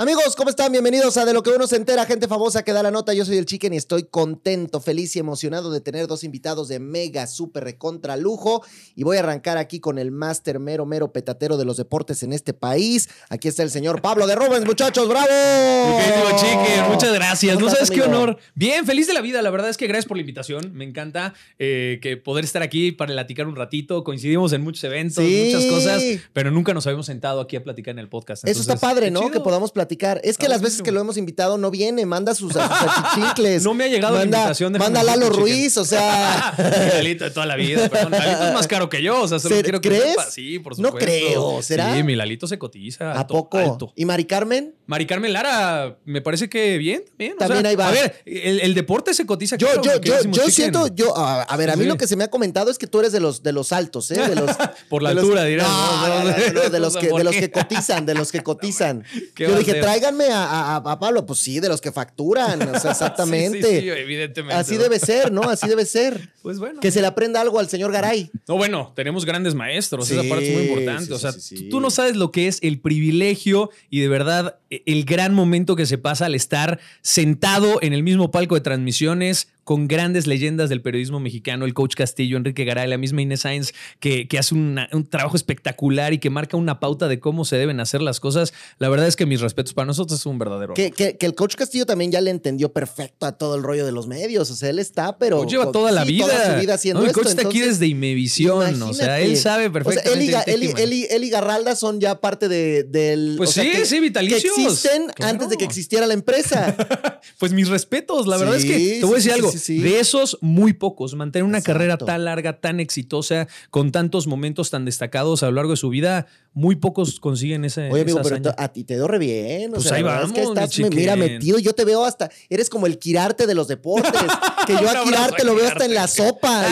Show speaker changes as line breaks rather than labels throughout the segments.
Amigos, ¿cómo están? Bienvenidos a De lo que uno se entera, gente famosa que da la nota. Yo soy el Chicken y estoy contento, feliz y emocionado de tener dos invitados de mega, súper recontra lujo. Y voy a arrancar aquí con el máster mero, mero petatero de los deportes en este país. Aquí está el señor Pablo de Rubens, muchachos, ¡bravo!
Mi Chicken, muchas gracias.
¿Cómo
No sabes qué honor. Bien, feliz de la vida. La verdad es que gracias por la invitación. Me encanta eh, que poder estar aquí para platicar un ratito. Coincidimos en muchos eventos,
Sí.
muchas cosas, pero nunca nos habíamos sentado aquí a platicar en el podcast.
Eso está padre, ¿no?
chido.
Que podamos platicar. Es que
Está
las veces que lo hemos invitado no viene, manda sus, sus achichincles.
No me ha llegado la invitación, déjame
Manda Lalo Ruiz, o sea.
Lalito de toda la vida, perdón. Lalito es más caro que yo, o sea, solo
¿Ser-
quiero que
crees?
sepa. Sí, por
No
supuesto.
creo, ¿será?
Sí, mi Lalito se cotiza.
¿A
alto,
poco?
alto.
¿Y Mari Carmen?
Mari Carmen Lara, me parece que bien, bien. o
También
sea,
ahí va.
A ver, el, el deporte se cotiza.
Yo,
claro,
yo, yo, yo siento, yo, a, a ver, a mí
Sí.
lo que se me ha comentado es que tú eres de los, de los altos, ¿eh? De los,
Por la
de
altura, dirás,
No,
¿no?
no, no, no, no, de los que,
¿por
de los que cotizan, de los que cotizan.
¿Qué
Yo dije, tráiganme a, a- a Pablo. Pues sí, de los que facturan, o sea, exactamente.
Sí, sí, sí, evidentemente.
Así
¿no?
debe ser, ¿no? Así debe ser.
Pues bueno.
Que se le aprenda algo al señor Garay.
No, bueno, tenemos grandes maestros,
Sí,
esa parte es muy importante.
sí,
o sea,
sí, sí,
tú-
sí.
tú no sabes lo que es el privilegio y de verdad e- el gran momento que se pasa al estar sentado en el mismo palco de transmisiones con grandes leyendas del periodismo mexicano, el coach Castillo, Enrique Garay, la misma Inés Sáenz, que, que hace una- un trabajo espectacular y que marca una pauta de cómo se deben hacer las cosas. La verdad es que mis respetos para nosotros es un verdadero.
Que, que- que el coach Castillo también ya le entendió perfecto a todo el rollo de los medios. O sea, él está, pero.
Coach lleva toda la
sí,
vida.
Toda su vida haciendo
No, el
esto.
coach está aquí desde Imevisión. O sea, él sabe
O sea,
perfectamente.
él y, él él y- él y Garralda son ya parte de, del.
Pues
o sea,
sí,
que-
sí,
Que
vitalicios.
existen
Claro.
antes de que existiera la empresa.
Pues mis respetos, la verdad es que te voy a decir
sí,
algo,
sí, sí.
de esos muy pocos, mantener una
Exacto.
carrera tan larga, tan exitosa, con tantos momentos tan destacados a lo largo de su vida, muy pocos consiguen ese
Oye, amigo, pero
hazaña.
a ti te veo re bien. O
Pues
sea,
ahí
verdad es que
vamos,
estás, me- mira, metido. Yo te veo hasta. Eres como el Kirarte de los deportes. Que yo a Kirarte lo veo hasta en la sopa.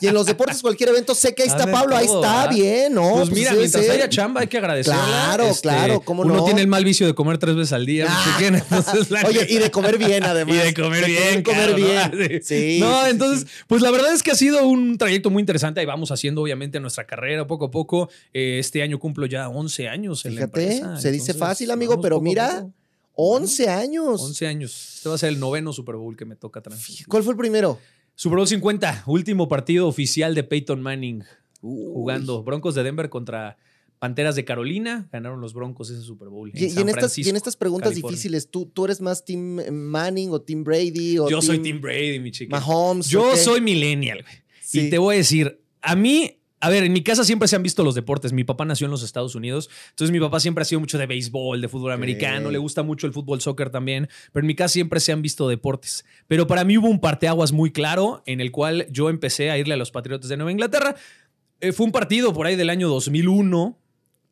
Y, y en los deportes, cualquier evento, sé que ahí está Pablo. Ahí está
¿verdad?
bien, ¿no?
Pues mira,
debe
mientras haya chamba hay que agradecerla.
Claro, claro, cómo
Uno
no.
tiene el mal vicio de comer tres veces al día,
Ah.
entonces,
Oye, y de comer bien, además.
Y de comer bien.
comer bien. Sí.
No, entonces,
sí.
pues la verdad es que ha sido un trayecto muy interesante. Ahí vamos haciendo, obviamente, nuestra carrera poco a poco. Eh, este año cumplo ya 11 años en la
Fíjate,
empresa.
se dice
Entonces,
fácil, amigo, pero mira,
poco.
11 años.
11 años. Este va a ser el noveno Super Bowl que me toca transmitir.
¿Cuál fue el primero?
Super Bowl 50, último partido oficial de Peyton Manning
Uy.
jugando Broncos de Denver contra Panteras de Carolina. Ganaron los Broncos ese Super Bowl. En
Y,
San
en estas, y
Francisco,
en estas preguntas
California.
difíciles, ¿tú, ¿tú eres más Team Manning o Team Brady? O
Yo soy Tim Brady, mi chica.
Mahomes.
Yo soy millennial, güey.
Sí.
Y te voy a decir, a mí, a ver, en mi casa siempre se han visto los deportes. Mi papá nació en los Estados Unidos, entonces mi papá siempre ha sido mucho de béisbol, de fútbol americano, le gusta mucho el fútbol soccer también, pero en mi casa siempre se han visto deportes. Pero para mí hubo un parteaguas muy claro en el cual yo empecé a irle a los Patriotas de Nueva Inglaterra. Eh, fue un partido por ahí del año 2001.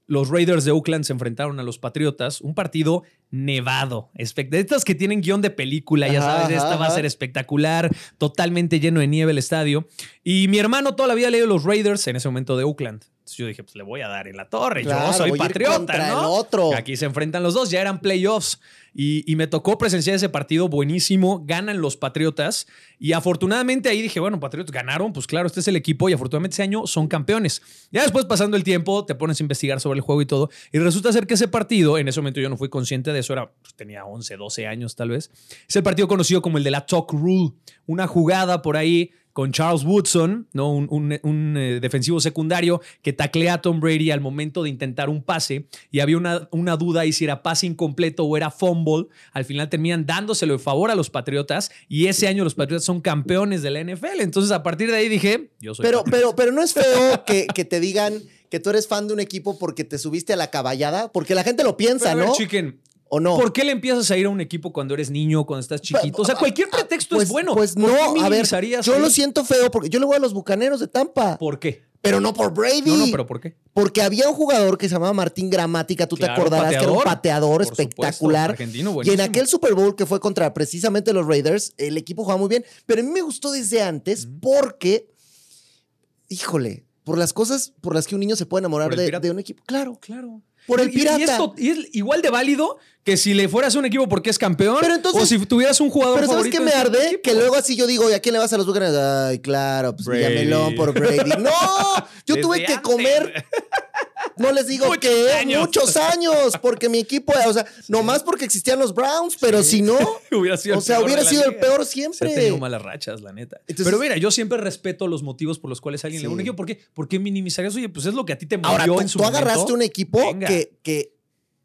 Los Raiders de Oakland se enfrentaron a los Patriotas. Un partido nevado. De estos que tienen guion de película, ya
Ajá,
sabes, esta
ajá,
va a ser espectacular, totalmente lleno de nieve el estadio. Y mi hermano toda la vida leído los Raiders en ese momento de Oakland. Entonces yo dije, pues le voy a dar en la torre.
Claro,
yo soy patriota, ¿no?
el otro.
Aquí se enfrentan los dos, ya eran playoffs. Y, y me tocó presenciar ese partido buenísimo. Ganan los Patriotas. Y afortunadamente ahí dije, bueno, Patriotas ganaron. Pues claro, este es el equipo. Y afortunadamente ese año son campeones. Ya después, pasando el tiempo, te pones a investigar sobre el juego y todo. Y resulta ser que ese partido, en ese momento yo no fui consciente de eso, era, pues, tenía 11, 12 años tal vez. Es el partido conocido como el de la Talk Rule. Una jugada por ahí con Charles Woodson, ¿no? un, un- un, eh, defensivo secundario que taclea a Tom Brady al momento de intentar un pase y había una, una duda ahí si era pase incompleto o era fumble. Al final terminan dándoselo de favor a los Patriotas y ese año los Patriotas son campeones de la NFL. Entonces a partir de ahí dije, yo soy
Pero,
patriota.
pero, pero no es feo que, que te digan que tú eres fan de un equipo porque te subiste a la caballada, porque la gente lo piensa,
Pero, a ver,
¿no?
Chicken,
¿O no?
¿Por qué le empiezas a ir a un equipo cuando eres niño, cuando estás chiquito? O sea, cualquier pretexto
Pues,
es bueno.
Pues
¿Por
no, a ver, yo lo siento feo porque yo le voy a los bucaneros de Tampa,
¿Por qué?
pero no por Brady.
No, no, pero ¿por qué?
Porque había un jugador que se llamaba Martín Gramática, tú te acordarás que era un
pateador. supuesto,
espectacular.
argentino,
y en aquel Super Bowl que fue contra precisamente los Raiders, el equipo jugaba muy bien, pero a mí me gustó desde antes porque, híjole, por las cosas por las que un niño se puede enamorar de un equipo. Claro.
Claro.
Por el
Y-
pirata.
Y, es to- y es igual de válido que si le fueras a un equipo porque es campeón
Pero entonces-
o si tuvieras un jugador
Pero ¿sabes qué me arde?
equipo.
Que luego así yo digo, ¿y a quién le vas a los Buccaneers? Ay, claro, pues
Brady.
Villamelón por Brady. ¡No! Yo tuve que
antes.
comer no les digo
Muchos
que
años.
muchos años, porque mi equipo, o sea, nomás porque existían los Browns, pero si no,
hubiera sido
o sea, hubiera sido el peor
Se
siempre.
tenido malas rachas, la neta.
Entonces-
Pero mira, yo siempre respeto los motivos por los cuales alguien le va a un
Sí.
equipo. ¿Por qué? ¿Por qué minimizarías? Oye, pues es lo que a ti te movió
Ahora, tú,
en su
tú
momento.
agarraste un equipo que, que,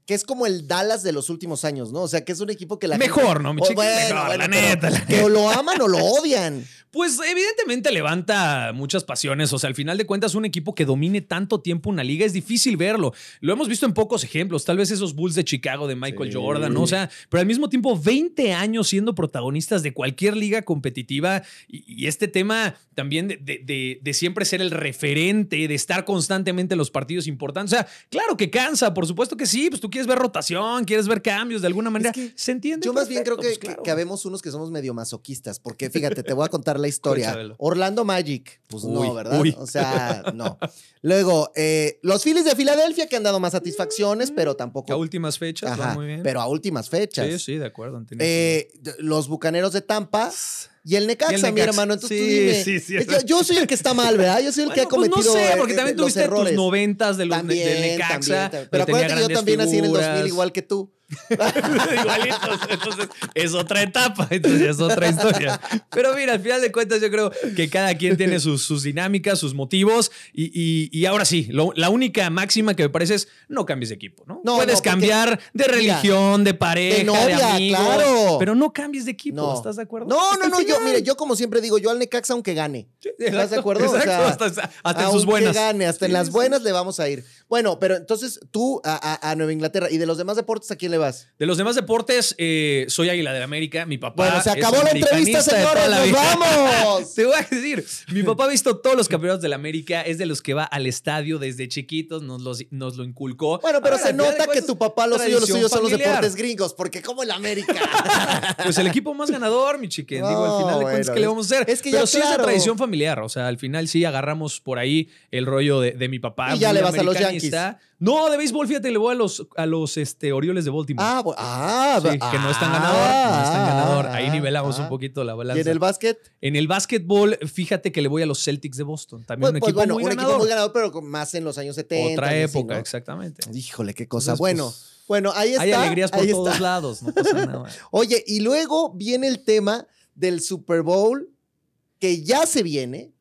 que es como el Dallas de los últimos años, ¿no? O sea, que es un equipo que la
Mejor,
gente-
¿no? Mi
o
chiqui?
bueno,
Mejor,
bueno,
la neta, la
Que o lo aman o lo odian.
Pues evidentemente levanta muchas pasiones. O sea, al final de cuentas, un equipo que domine tanto tiempo una liga es difícil verlo. Lo hemos visto en pocos ejemplos. Tal vez esos Bulls de Chicago de Michael
Sí.
Jordan, ¿no? O sea, pero al mismo tiempo, 20 años siendo protagonistas de cualquier liga competitiva. Y, y este tema también de, de- de- de siempre ser el referente, de estar constantemente en los partidos importantes. O sea, claro que cansa, por supuesto que sí. Pues tú quieres ver rotación, quieres ver cambios de alguna manera.
que
Se entiende.
Yo más bien creo que, que,
pues, claro.
que habemos unos que somos medio masoquistas, porque fíjate, te voy a contar la historia. Orlando Magic, pues
Uy,
no, ¿verdad?
uy.
O sea, no. Luego, eh, los Phillies de Filadelfia que han dado más satisfacciones, pero tampoco.
A últimas fechas, va muy bien.
pero a últimas fechas.
Sí, sí, de acuerdo.
Eh, los bucaneros de Tampa y el Necaxa,
Y el
mi hermano. Entonces
Sí,
tú dime.
sí, sí.
Yo soy el que está mal, ¿verdad? Yo soy el que ha
pues
cometido.
no sé, porque
eh,
también
los
tuviste
errores.
tus noventas de los
También,
de Necaxa.
también, también. Pero
tenía
acuérdate que yo también nací en el 2000
figuras.
igual que tú.
Igualitos. Entonces, es otra etapa, entonces es otra historia. Pero mira, al final de cuentas, yo creo que cada quien tiene sus, sus dinámicas, sus motivos. Y, y- y ahora sí, lo- la única máxima que me parece es no cambies de equipo, ¿no?
No,
Puedes
no,
cambiar de religión, de pareja, de,
novia,
amigos.
claro.
Pero no cambies de equipo,
No.
¿estás de acuerdo?
No, no, no. Yo, mire, yo como siempre digo, yo al Necaxa aunque gane. ¿Estás de
Exacto,
acuerdo? O
exacto,
sea,
hasta, hasta en sus
aunque
buenas.
gane, hasta en
Sí,
las
sí.
buenas le vamos a ir. Bueno, pero entonces tú a, a- a Nueva Inglaterra y de los demás deportes, ¿a quién le vas?
De los demás deportes, eh, soy Águila de América. Mi papá.
Bueno, se
es
acabó la entrevista, señores.
la
¡Nos vamos!
Te voy a decir, mi papá ha visto todos los campeonatos de la América, es de los que va al estadio desde chiquitos, nos, los- nos lo inculcó.
Bueno, pero se nota que tu papá, lo suyo, lo
tradición
suyo son los deportes gringos, porque como el América.
Pues el equipo más ganador, mi chiquen. Digo, al final de cuentas,
bueno,
¿qué le
es-
vamos a hacer?
es que ya,
Pero sí es de tradición familiar. O sea, al final sí agarramos por ahí el rollo de, de mi papá.
Y ya le vas a los
americanista. No, de béisbol, fíjate, le voy a los, a los este, Orioles de Baltimore.
Ah, ah,
Sí, que no es tan ganador, no es tan ganador. Ahí
ah,
nivelamos
ah.
un poquito la
¿Y
balanza.
en el básquet?
En el básquetbol, fíjate que le voy a los Celtics de Boston. También
Pues,
un
pues,
equipo
bueno,
muy
un
ganador.
equipo muy ganador, pero más en los años 70.
Otra
y así,
época,
¿no?
exactamente.
Híjole, qué cosa.
Entonces,
bueno,
pues,
bueno, ahí está.
Hay alegrías por todos
está.
lados, no pasa nada.
Oye, y luego viene el tema del Super Bowl, que ya se viene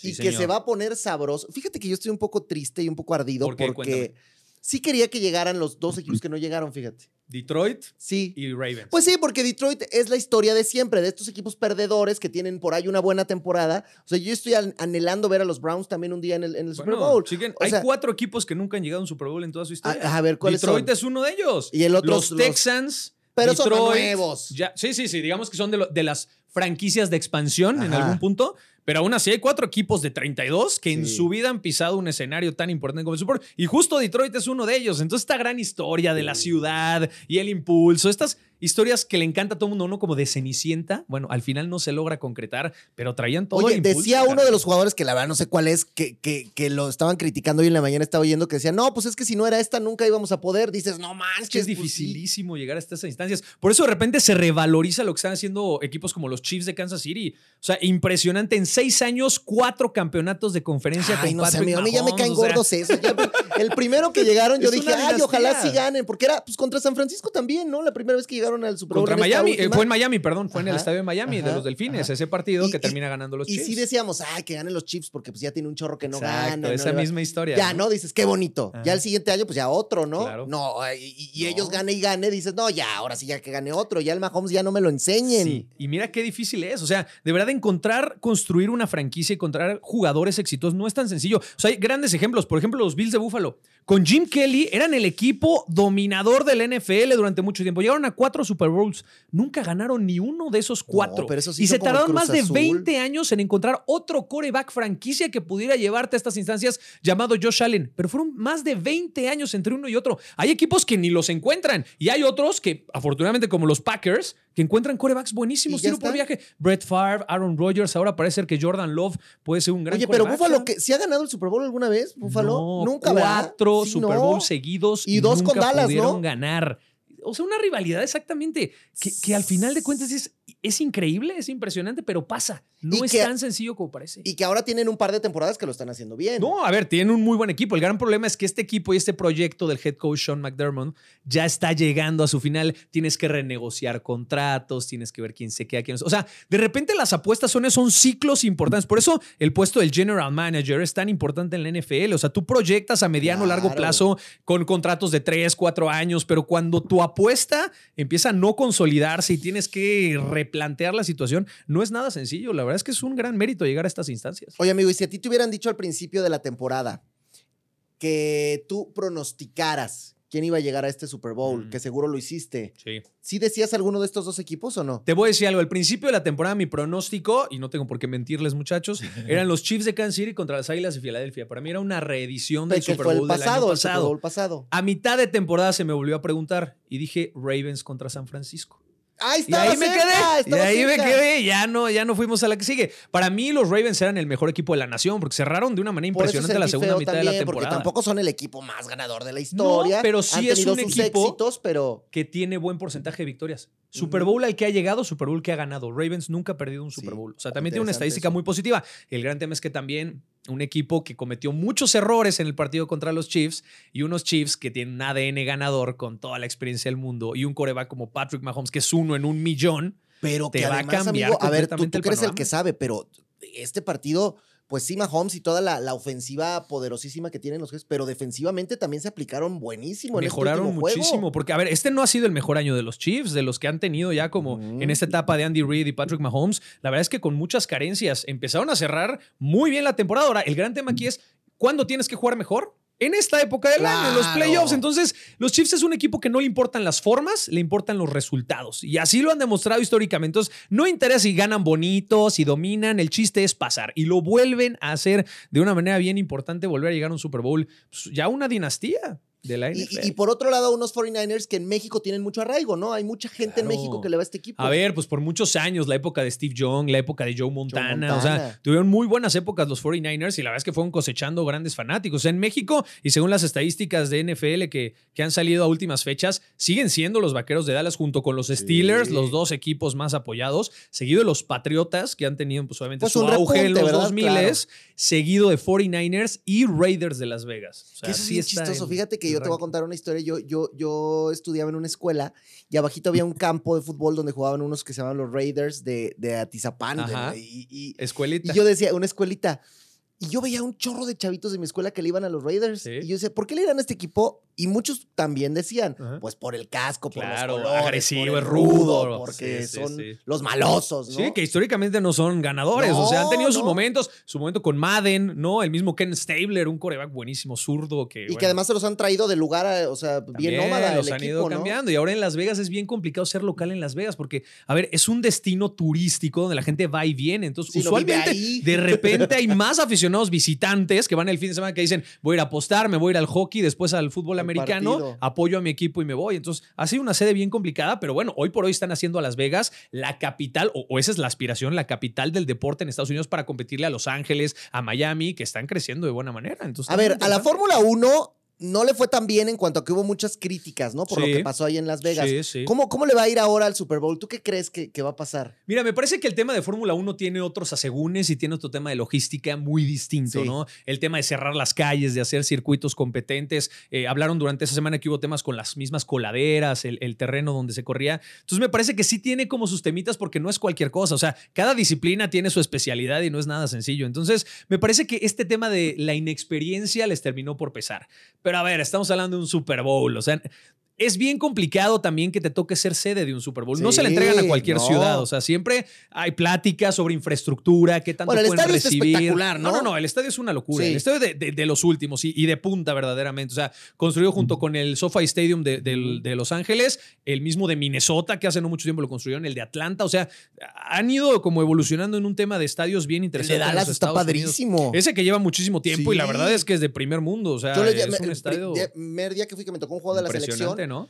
Sí,
y que se va a poner sabroso. Fíjate que yo estoy un poco triste y un poco ardido porque
Cuéntame.
Sí quería que llegaran los dos equipos que no llegaron, fíjate.
Detroit
Sí.
y Ravens.
Pues sí, porque Detroit es la historia de siempre, de estos equipos perdedores que tienen por ahí una buena temporada. O sea, yo estoy an- anhelando ver a los Browns también un día en el, en el Super Bowl.
chiquen,
O
hay cuatro equipos que nunca han llegado a un Super Bowl en toda su historia.
A, a ver, ¿cuáles
Detroit
son?
es uno de ellos.
Y el otro
los
los-
Texans.
Pero son nuevos.
Ya, sí, sí, sí. Digamos que son de, lo- de las franquicias de expansión en algún punto. Pero aún así hay cuatro equipos de 32 que en su vida han pisado un escenario tan importante como el Super Bowl. Y justo Detroit es uno de ellos. Entonces, esta gran historia de la ciudad y el impulso, estas historias que le encanta a todo el mundo, uno como de Cenicienta, bueno, al final no se logra concretar, pero traían todo
Oye,
el impulso.
decía uno de los jugadores que la verdad no sé cuál es, que, que, que lo estaban criticando hoy en la mañana, estaba oyendo que decía, no, pues es que si no era esta nunca íbamos a poder. Dices, no manches.
Es que es
pues sí".
dificilísimo llegar hasta esas instancias. Por eso de repente se revaloriza lo que están haciendo equipos como los Chiefs de Kansas City. O sea, impresionante. En seis años, cuatro campeonatos de conferencia
Ay,
con
no sé, a mí ya me caen
sea,
gordos esos. Ya, el primero que llegaron, yo dije, ay, ojalá sí ganen, porque era pues contra San Francisco también, ¿no? La primera vez que llegaron al Super Bowl.
Contra Miami, eh, fue en Miami, perdón, fue en el estadio de Miami, de los Delfines,
ajá.
ese partido
Y-
que
y-
termina ganando los
Y
Chiefs.
sí decíamos, ay, que ganen los Chiefs, porque pues ya tiene un chorro que no
Exacto,
ganan.
esa
¿no?
misma historia.
Ya, ¿no? Dices, qué bonito. Ya el siguiente año, pues ya otro, ¿no?
Claro.
No, y, y
No.
ellos gane y gane, dices, no, ya, ahora sí ya que gane otro. Ya el Mahomes ya no me lo enseñen.
Sí, y mira qué difícil es. O sea, de verdad, encontrar, construir una franquicia y encontrar jugadores exitosos no es tan sencillo. O sea, hay grandes ejemplos. Por ejemplo, los Bills de Buffalo. Con Jim Kelly eran el equipo dominador del NFL durante mucho tiempo. Llegaron a cuatro Super Bowls. Nunca ganaron ni uno de esos cuatro.
pero eso sí
y se tardaron más de
Azul.
20 años en encontrar otro coreback franquicia que pudiera llevarte a estas instancias llamado Josh Allen. Pero fueron más de 20 años entre uno y otro. Hay equipos que ni los encuentran. Y hay otros que, afortunadamente, como los Packers, que encuentran corebacks buenísimos, tiro por
está.
viaje. Brett Favre, Aaron Rodgers, ahora parece ser que Jordan Love puede ser un gran
Oye, pero Búfalo, que ¿sí ha ganado el Super Bowl alguna vez? ¿Búfalo?
No,
Nunca.
Cuatro
Sí,
Super
no.
Bowl seguidos
Y
y,
dos con
nunca
Dallas,
pudieron
¿no?
ganar. O sea, una rivalidad exactamente que, que al final de cuentas es es increíble, es impresionante, pero pasa. No
Y
es
que-
tan sencillo como parece.
Y que ahora tienen un par de temporadas que lo están haciendo bien.
No, a ver, tienen un muy buen equipo. El gran problema es que este equipo y este proyecto del head coach Sean McDermott ya está llegando a su final. Tienes que renegociar contratos, tienes que ver quién se queda, quién no. O sea, de repente las apuestas son, son ciclos importantes. Por eso el puesto del general manager es tan importante en la NFL. O sea, tú proyectas a mediano o largo plazo con contratos de 3, 4 años, pero cuando tu apuesta empieza a no consolidarse y tienes que replantear la situación, no es nada sencillo. La verdad es que es un gran mérito llegar a estas instancias.
Oye, amigo, y si a ti te hubieran dicho al principio de la temporada que tú pronosticaras quién iba a llegar a este Super Bowl,
Mm.
que seguro lo hiciste,
Sí.
¿sí decías alguno de estos dos equipos o no?
Te voy a decir algo. Al principio de la temporada, mi pronóstico, y no tengo por qué mentirles, muchachos, eran los Chiefs de Kansas City contra las Águilas de Filadelfia. Para mí era una reedición del Super
fue
Bowl
el pasado,
del año
el Super. Bowl pasado.
A mitad de temporada se me volvió a preguntar y dije Ravens contra San Francisco.
¡Ahí
Y
estaba
ahí me quedé. Y ahí me quedé. Ya no, ya no fuimos a la que sigue. Para mí, los Ravens eran el mejor equipo de la nación porque cerraron de una manera
Por
impresionante la segunda mitad de la
también, Porque
temporada.
tampoco son el equipo más ganador de la historia.
pero sí
Han
es un equipo-
éxitos, pero
que tiene buen porcentaje de victorias. Super. Bowl al que ha llegado, Super Bowl que ha ganado. Ravens nunca ha perdido un Super
Sí,
Bowl. O sea, también tiene una estadística
eso.
muy positiva. El gran tema es que también un equipo que cometió muchos errores en el partido contra los Chiefs y unos Chiefs que tienen un ADN ganador con toda la experiencia del mundo y un coreback como Patrick Mahomes, que es uno en un millón.
Pero
te
que
va a
además,
cambiar
amigo, a ver, tú, tú
el
eres el que sabe, pero este partido, pues sí, Mahomes y toda la, la ofensiva poderosísima que tienen los Jets, pero defensivamente también se aplicaron buenísimo en este
Mejoraron
último juego.
muchísimo. Porque, a ver, este no ha sido el mejor año de los Chiefs, de los que han tenido ya como en esta etapa de Andy Reid y Patrick Mahomes. La verdad es que con muchas carencias empezaron a cerrar muy bien la temporada. Ahora, el gran tema aquí es, ¿cuándo tienes que jugar mejor? En esta época del año, en los playoffs. Entonces, los Chiefs es un equipo que no le importan las formas, le importan los resultados. Y así lo han demostrado históricamente. Entonces, no interesa si ganan bonito, si dominan. El chiste es pasar. Y lo vuelven a hacer de una manera bien importante, volver a llegar a un Super Bowl. Pues, ya una dinastía de la
Y,
NFL.
y- y por otro lado, unos 49ers que en México tienen mucho arraigo, ¿no? Hay mucha gente en. México que le va a este equipo.
A ver, pues por muchos años, la época de Steve Young, la época de Joe Montana, o sea, tuvieron muy buenas épocas los 49ers y la verdad es que fueron cosechando grandes fanáticos. En México, y según las estadísticas de NFL que, que han salido a últimas fechas, siguen siendo los Vaqueros de Dallas junto con los Steelers, los dos equipos más apoyados, seguido de los Patriotas, que han tenido pues, obviamente
Pues
su
un
auge en
repunte,
los
¿verdad?
2000
Claro.
seguido de 49ers y Raiders de Las Vegas. O sea,
Que eso es
sí está
chistoso.
en
Fíjate que yo te voy a contar una historia. Yo, yo, yo estudiaba en una escuela y abajito había un campo de fútbol donde jugaban unos que se llamaban los Raiders de, de Atizapán.
Ajá.
de- y, y-
Escuelita.
y yo decía, una escuelita. Y yo veía un chorro de chavitos de mi escuela que le iban a los Raiders.
Sí.
Y yo decía, ¿por qué le irán a este equipo? Y muchos también decían,
Ajá.
pues por el casco, por
Claro,
los colores,
agresivo,
por el
rudo.
porque
Sí, sí,
son los malosos, ¿no?
Sí, que históricamente no son ganadores. o sea, han
No,
tenido sus momentos. Su momento con Madden, ¿no? El mismo Ken Stabler, un coreback buenísimo, zurdo. Que,
y que además se los han traído de lugar, a- o sea, bien nómada
los
el
han
equipo,
ido
¿no?
cambiando. Y ahora en Las Vegas es bien complicado ser local en Las Vegas porque, a ver, es un destino turístico donde la gente va y viene. Entonces, usualmente, de repente hay más aficionados visitantes que van el fin de semana que dicen, voy a ir a apostar, me voy a ir al hockey, después al fútbol americano,
partido.
apoyo a mi equipo y me voy. Entonces, ha sido una sede bien complicada, pero bueno, hoy por hoy están haciendo a Las Vegas la capital, o, o esa es la aspiración, la capital del deporte en Estados Unidos para competirle a Los Ángeles, a Miami, que están creciendo de buena manera. Entonces,
A ver, a la. Fórmula 1 no le fue tan bien en cuanto a que hubo muchas críticas, ¿no? Por
Sí.
lo que pasó ahí en Las Vegas.
Sí, sí.
¿Cómo, ¿Cómo le va a ir ahora al Super Bowl? ¿Tú qué crees que, que va a pasar?
Mira, me parece que el tema de Fórmula 1 tiene otros asegúnes y tiene otro tema de logística muy distinto. ¿no? El tema de cerrar las calles, de hacer circuitos competentes. Eh, hablaron durante esa semana que hubo temas con las mismas coladeras, el, el terreno donde se corría. Entonces me parece que sí tiene como sus temitas porque no es cualquier cosa. O sea, cada disciplina tiene su especialidad y no es nada sencillo. Entonces me parece que este tema de la inexperiencia les terminó por pesar. Pero a ver, estamos hablando de un Super Bowl. O sea, es bien complicado también que te toque ser sede de un Super Bowl. no se le entregan a cualquier
no.
ciudad. O sea, siempre hay pláticas sobre infraestructura, qué tanto
Bueno, el
pueden
estadio es
recibir.
espectacular, ¿no?
no, no, el estadio es una locura.
Sí.
El estadio de, de- de los últimos y, y de punta verdaderamente. O sea, construido junto con el SoFi Stadium de, de Los Ángeles, el mismo de Minnesota, que hace no mucho tiempo lo construyeron, el de Atlanta. O sea, han ido como evolucionando en un tema de estadios bien
El
interesantes.
de Dallas está
Unidos.
padrísimo.
Ese que lleva muchísimo tiempo y la verdad es que es de primer mundo. O sea,
Yo le
es un
el
estadio
primer día que fui que me tocó un juego de la selección,
¿no?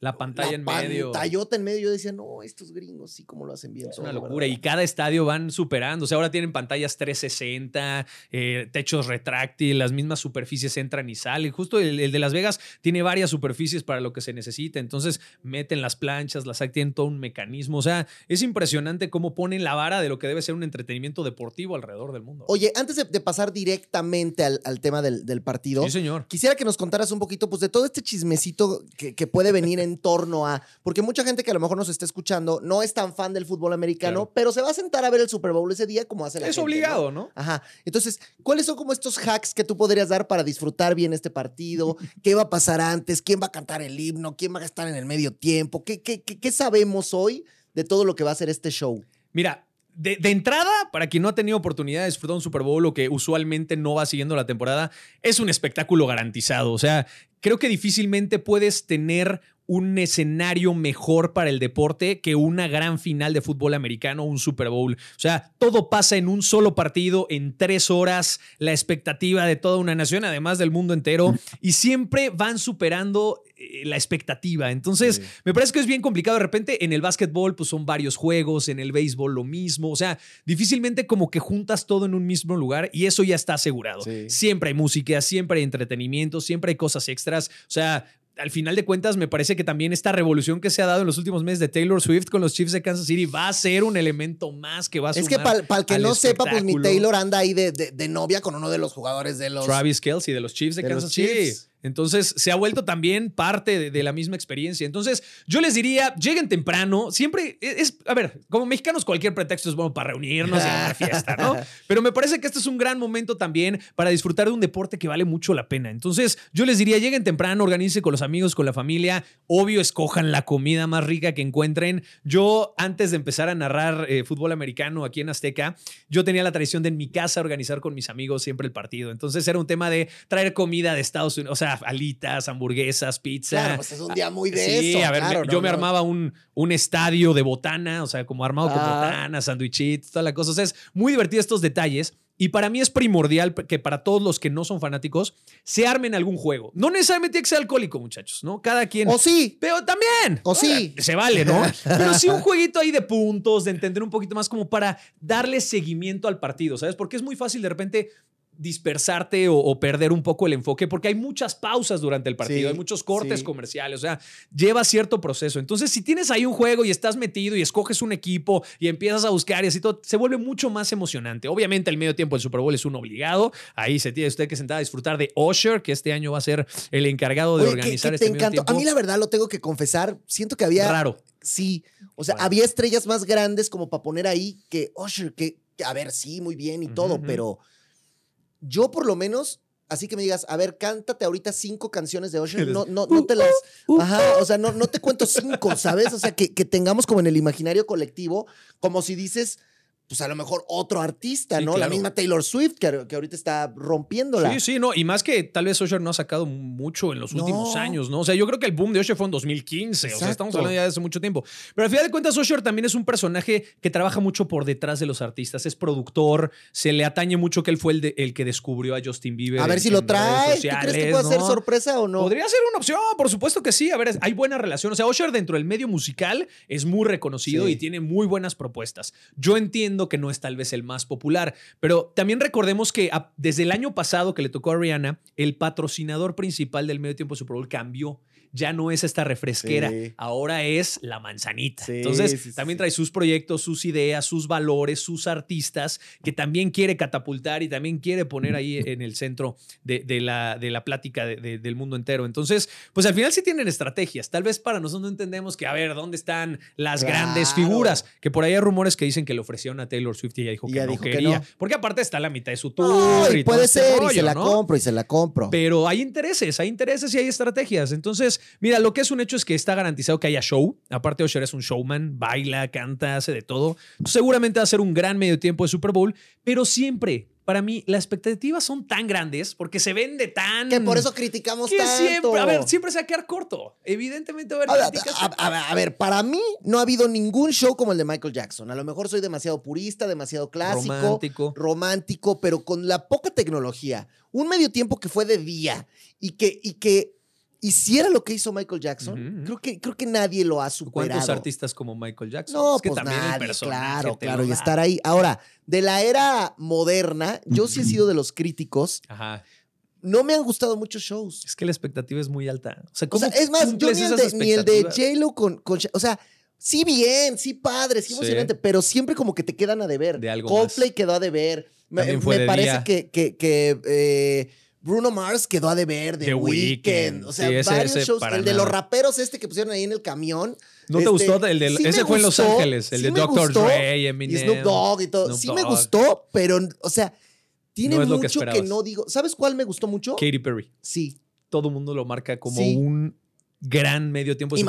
La pantalla en medio.
pantallota en medio. Yo decía, no, estos gringos sí como lo hacen bien.
Es una locura. Y cada estadio van superando. O sea, ahora tienen pantallas 360, eh, techos retráctiles, las mismas superficies entran y salen. Justo el, de Las Vegas tiene varias superficies para lo que se necesita. Entonces meten las planchas, las tienen todo un mecanismo. O sea, es impresionante cómo ponen la vara de lo que debe ser un entretenimiento deportivo alrededor del mundo.
Oye, antes de, pasar directamente al, tema del, partido,
sí, señor.
quisiera que nos contaras un poquito pues, de todo este chismecito que, que puede venir en en torno a, porque mucha gente que a lo mejor nos está escuchando no es tan fan del fútbol americano, pero se va a sentar a ver el Super Bowl ese día como hace la
es
gente.
Es obligado, ¿no?
Ajá. Entonces, ¿cuáles son como estos hacks que tú podrías dar para disfrutar bien este partido? ¿Qué va a pasar antes? ¿Quién va a cantar el himno? ¿Quién va a estar en el medio tiempo? ¿Qué, qué, qué, sabemos hoy de todo lo que va a ser este show?
Mira, de, de, entrada, para quien no ha tenido oportunidad de disfrutar un Super Bowl o que usualmente no va siguiendo la temporada, es un espectáculo garantizado. O sea, creo que difícilmente puedes tener un escenario mejor para el deporte que una gran final de fútbol americano o un Super Bowl. O sea, todo pasa en un solo partido, en tres horas, la expectativa de toda una nación, además del mundo entero, y siempre van superando eh, la expectativa. Entonces, me parece que es bien complicado. De repente, en el básquetbol, pues son varios juegos, en el béisbol lo mismo. O sea, difícilmente como que juntas todo en un mismo lugar y eso ya está asegurado. Siempre hay música, siempre hay entretenimiento, siempre hay cosas extras. O sea, al final de cuentas, me parece que también esta revolución que se ha dado en los últimos meses de Taylor Swift con los Chiefs de Kansas City va a ser un elemento más que va a sumar.
Es que para el que no sepa, pues mi Taylor anda ahí de, de, novia con uno de los jugadores de los.
Travis Kelsey, de los Chiefs de, Kansas City. Entonces se ha vuelto también parte de, la misma experiencia. Entonces yo les diría, lleguen temprano. Siempre e, es, a ver, como mexicanos cualquier pretexto es bueno para reunirnos y una fiesta, ¿no? Pero me parece que este es un gran momento también para disfrutar de un deporte que vale mucho la pena. Entonces yo les diría, lleguen temprano, organícense con los amigos, con la familia. Obvio, escojan la comida más rica que encuentren. Yo antes de empezar a narrar eh, fútbol americano aquí en Azteca, yo tenía la tradición de en mi casa organizar con mis amigos siempre el partido. Entonces era un tema de traer comida de Estados Unidos, o sea, alitas, hamburguesas, pizza.
Claro, pues es un día muy de sí,
a ver, yo me armaba un, un estadio de botana, o sea, como armado con ah. botana, sandwichitos, toda la cosa. O sea, es muy divertido estos detalles. Y para mí es primordial que para todos los que no son fanáticos se armen algún juego. No necesariamente tiene que ser alcohólico, muchachos, ¿no? Cada quien.
O sí.
Pero también.
O sí.
Se vale, ¿no? Pero sí un jueguito ahí de puntos, de entender un poquito más como para darle seguimiento al partido, ¿sabes? Porque es muy fácil de repente dispersarte o, perder un poco el enfoque porque hay muchas pausas durante el partido, hay muchos cortes comerciales, o sea, lleva cierto proceso. Entonces, si tienes ahí un juego y estás metido y escoges un equipo y empiezas a buscar y así todo, se vuelve mucho más emocionante. Obviamente, el medio tiempo del Super Bowl es un obligado. Ahí se tiene usted que sentar a disfrutar de Usher, que este año va a ser el encargado de organizar este medio tiempo.
A mí, la verdad, lo tengo que confesar, siento que había.
Raro.
Sí, o sea, había estrellas más grandes como para poner ahí que Usher, que, a ver, sí, muy bien y todo, pero yo por lo menos, así que me digas, a ver, cántate ahorita cinco canciones de Ocean, no, no, no te las, ajá, o sea, no, no te cuento cinco, ¿sabes? O sea, que, que tengamos como en el imaginario colectivo, como si dices, pues a lo mejor otro artista, ¿no? La misma Taylor Swift, que, que, ahorita está rompiéndola.
Sí, sí, no. Y más que tal vez Usher no ha sacado mucho en los últimos años, ¿no? O sea, yo creo que el boom de Usher fue en 2015. O sea, estamos hablando ya de hace mucho tiempo. Pero al final de cuentas, Usher también es un personaje que trabaja mucho por detrás de los artistas. Es productor, se le atañe mucho que él fue el, el que descubrió a Justin Bieber.
A ver si lo trae. ¿Tú crees que puede ser sorpresa o no?
Podría ser una opción, por supuesto que sí. A ver, hay buena relación. O sea, Usher dentro del medio musical es muy reconocido y tiene muy buenas propuestas. Yo entiendo que no es tal vez el más popular. Pero también recordemos que desde el año pasado que le tocó a Rihanna, el patrocinador principal del medio tiempo Super Bowl cambió ya no es esta refresquera, ahora es la manzanita. Entonces, también trae sus proyectos, sus ideas, sus valores, sus artistas, que también quiere catapultar y también quiere poner ahí en el centro de, la, de la plática del mundo entero. Entonces, pues al final sí tienen estrategias. Tal vez para nosotros no entendemos que, a ver, ¿dónde están las grandes figuras? Que por ahí hay rumores que dicen que le ofrecieron a Taylor Swift y ella dijo, que, no quería. Porque aparte está la mitad de su tour. y
puede
este
ser, y se la compro, y se la compro.
Pero hay intereses, hay intereses y hay estrategias. Entonces, mira, lo que es un hecho es que está garantizado que haya show. Aparte, Usher es un showman, baila, canta, hace de todo. Seguramente va a ser un gran medio tiempo de Super Bowl, pero siempre para mí las expectativas son tan grandes porque se vende tan.
Que por eso criticamos que
Siempre, a ver, siempre se va a quedar corto. Evidentemente va a
haber a, ver, para mí no ha habido ningún show como el de Michael Jackson. A lo mejor soy demasiado purista, demasiado clásico, romántico, romántico pero con la poca tecnología. Un medio tiempo que fue de día y que, y que hiciera lo que hizo Michael Jackson, creo, que, creo que nadie lo ha superado.
¿Cuántos artistas como Michael Jackson?
No,
es que
pues
también
nadie, claro, claro, y estar ahí. Ahora, de la era moderna, yo sí he sido de los críticos.
Ajá.
No me han gustado muchos shows.
Es que la expectativa es muy alta. O sea,
O
¿cómo
sea, es más, yo ni el, de, ni el de
expectativas?
J-Lo con, con O sea, sí bien, sí padre, sí
Sí.
emocionante, pero siempre como que te quedan a deber.
De algo
Coldplay
más.
quedó a deber. Me,
También fue
me
de
parece
día.
que, que, que, eh, Bruno Mars quedó a deber, The,
The
Weeknd. O sea,
Sí, ese-
varios
ese
shows. El de los raperos este que pusieron ahí en el camión.
¿No te
este,
gustó? El de,
sí
ese fue en Los Ángeles, el
sí
de Dr. Dre,
Y
Eminem.
Snoop Dogg y todo.
Snoop
sí me gustó, pero, o sea, tiene
No que
mucho que, no digo. ¿Sabes cuál me gustó mucho?
Katy Perry.
Sí.
Todo el mundo lo marca como un gran medio tiempo
Y.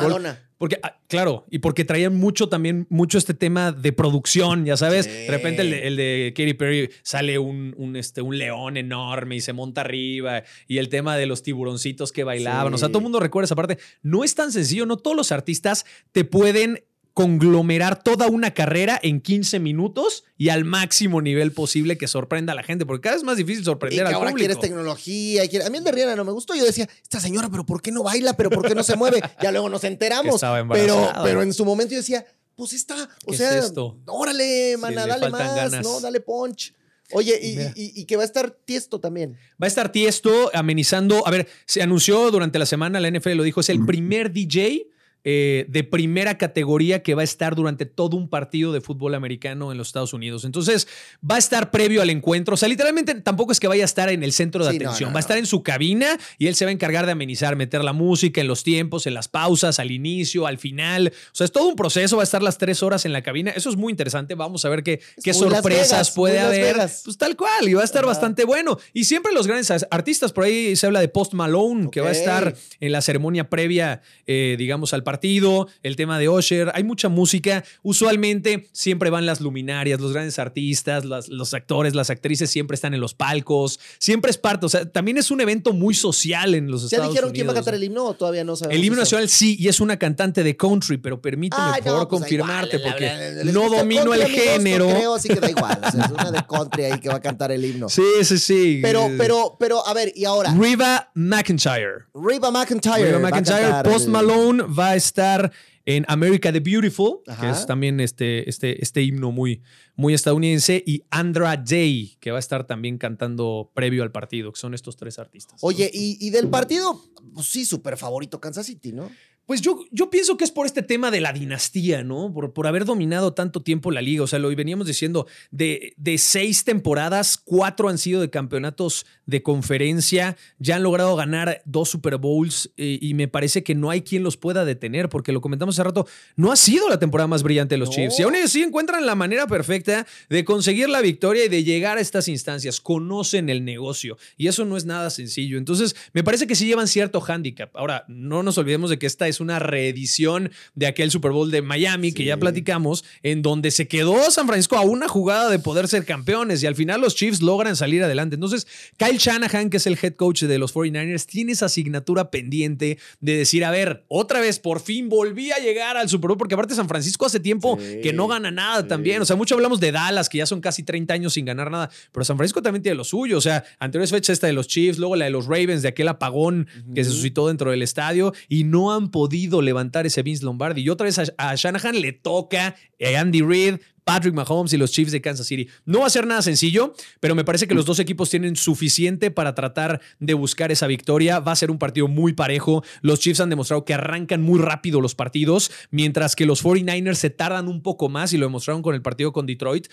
Porque, ah, claro, y porque traían mucho también, mucho este tema de producción, ya sabes.
Sí.
De repente el de, el de Katy Perry sale un, un, este, un león enorme y se monta arriba. Y el tema de los tiburoncitos que bailaban. O sea, todo el mundo recuerda esa parte. No es tan sencillo, no todos los artistas te pueden conglomerar toda una carrera en 15 minutos y al máximo nivel posible que sorprenda a la gente, porque cada vez es más difícil
Y
sorprender
que
al
ahora
público.
quieres tecnología. y quiere- A mí el de Rihanna no me gustó. Yo decía, esta señora, pero ¿por qué no baila? ¿Pero por qué no se mueve? Ya luego nos enteramos. Pero, pero en su momento yo decía, pues está, o
¿Qué
sea,
es esto?
órale, mana,
le
dale más,
ganas.
¿no? Dale punch. Oye, y, y- y que va a estar tiesto también.
Va a estar Tiesto amenizando. A ver, se anunció durante la semana, la NFL lo dijo, es el primer DJ eh, de primera categoría que va a estar durante todo un partido de fútbol americano en los Estados Unidos. Entonces, va a estar previo al encuentro. O sea, literalmente tampoco es que vaya a estar en el centro de
Sí,
atención.
no,
va a estar en su cabina y él se va a encargar de amenizar, meter la música en los tiempos, en las pausas, al inicio, al final. O sea, es todo un proceso. Va a estar las tres horas en la cabina. Eso es muy interesante. Vamos a ver qué, qué
muy Las
sorpresas
Vegas,
puede haber. Pues tal cual, y va a estar bastante bueno. Y siempre los grandes as- artistas, por ahí se habla de Post Malone, que va a estar en la ceremonia previa, eh, digamos, al partido, el tema de Usher, hay mucha música. Usualmente siempre van las luminarias, los grandes artistas, las- los actores, las actrices siempre están en los palcos, siempre es parte, o sea, también es un evento muy social en los
¿Ya
Estados
dijeron
Unidos.
quién va a cantar el himno o todavía no sabemos?
El himno
eso?
nacional sí, y es una cantante de country, pero permíteme
Ay,
por favor
pues
confirmarte,
igual,
porque
la- la- la- la-
no domino el
amigos, no
género.
creo, así que da igual. o sea, es una de country ahí que va a cantar el himno.
Sí, sí, sí.
Pero, pero, pero, a ver, y ahora,
Riva McIntyre.
Reba McIntyre.
Reba
va a
McIntyre, Post Malone va a estar en America the Beautiful, que es también este, este, este himno muy, muy estadounidense, y Andra Day, que va a estar también cantando previo al partido, que son estos tres artistas.
Oye, y, y del partido, pues sí, súper favorito Kansas City, ¿no?
Pues yo, yo pienso que es por este tema de la dinastía, ¿no? Por, por haber dominado tanto tiempo la liga. O sea, lo veníamos diciendo, de, de seis temporadas, cuatro han sido de campeonatos de conferencia, ya han logrado ganar dos Super Bowls eh, y me parece que no hay quien los pueda detener, porque lo comentamos hace rato, no ha sido la temporada más brillante de los
No.
Chiefs. Y aún así encuentran la manera perfecta de conseguir la victoria y de llegar a estas instancias. Conocen el negocio y eso no es nada sencillo. Entonces, me parece que sí llevan cierto hándicap. Ahora, no nos olvidemos de que esta es una reedición de aquel Super Bowl de Miami que ya platicamos, en donde se quedó San Francisco a una jugada de poder ser campeones y al final los Chiefs logran salir adelante. Entonces, Kyle Shanahan, que es el head coach de los 49ers, tiene esa asignatura pendiente de decir, a ver, otra vez, por fin volví a llegar al Super Bowl, porque aparte San Francisco hace tiempo
Sí,
que no gana nada
sí.
también. O sea, mucho hablamos de Dallas, que ya son casi 30 años sin ganar nada, pero San Francisco también tiene lo suyo. O sea, anteriores fechas esta de los Chiefs, luego la de los Ravens, de aquel apagón que se suscitó dentro del estadio y no han podido levantar ese Vince Lombardi. Y otra vez a, a Shanahan le toca eh, Andy Reid. Patrick Mahomes y los Chiefs de Kansas City. No va a ser nada sencillo, pero me parece que los dos equipos tienen suficiente para tratar de buscar esa victoria. Va a ser un partido muy parejo. Los Chiefs han demostrado que arrancan muy rápido los partidos, mientras que los 49ers se tardan un poco más y lo demostraron con el partido con Detroit.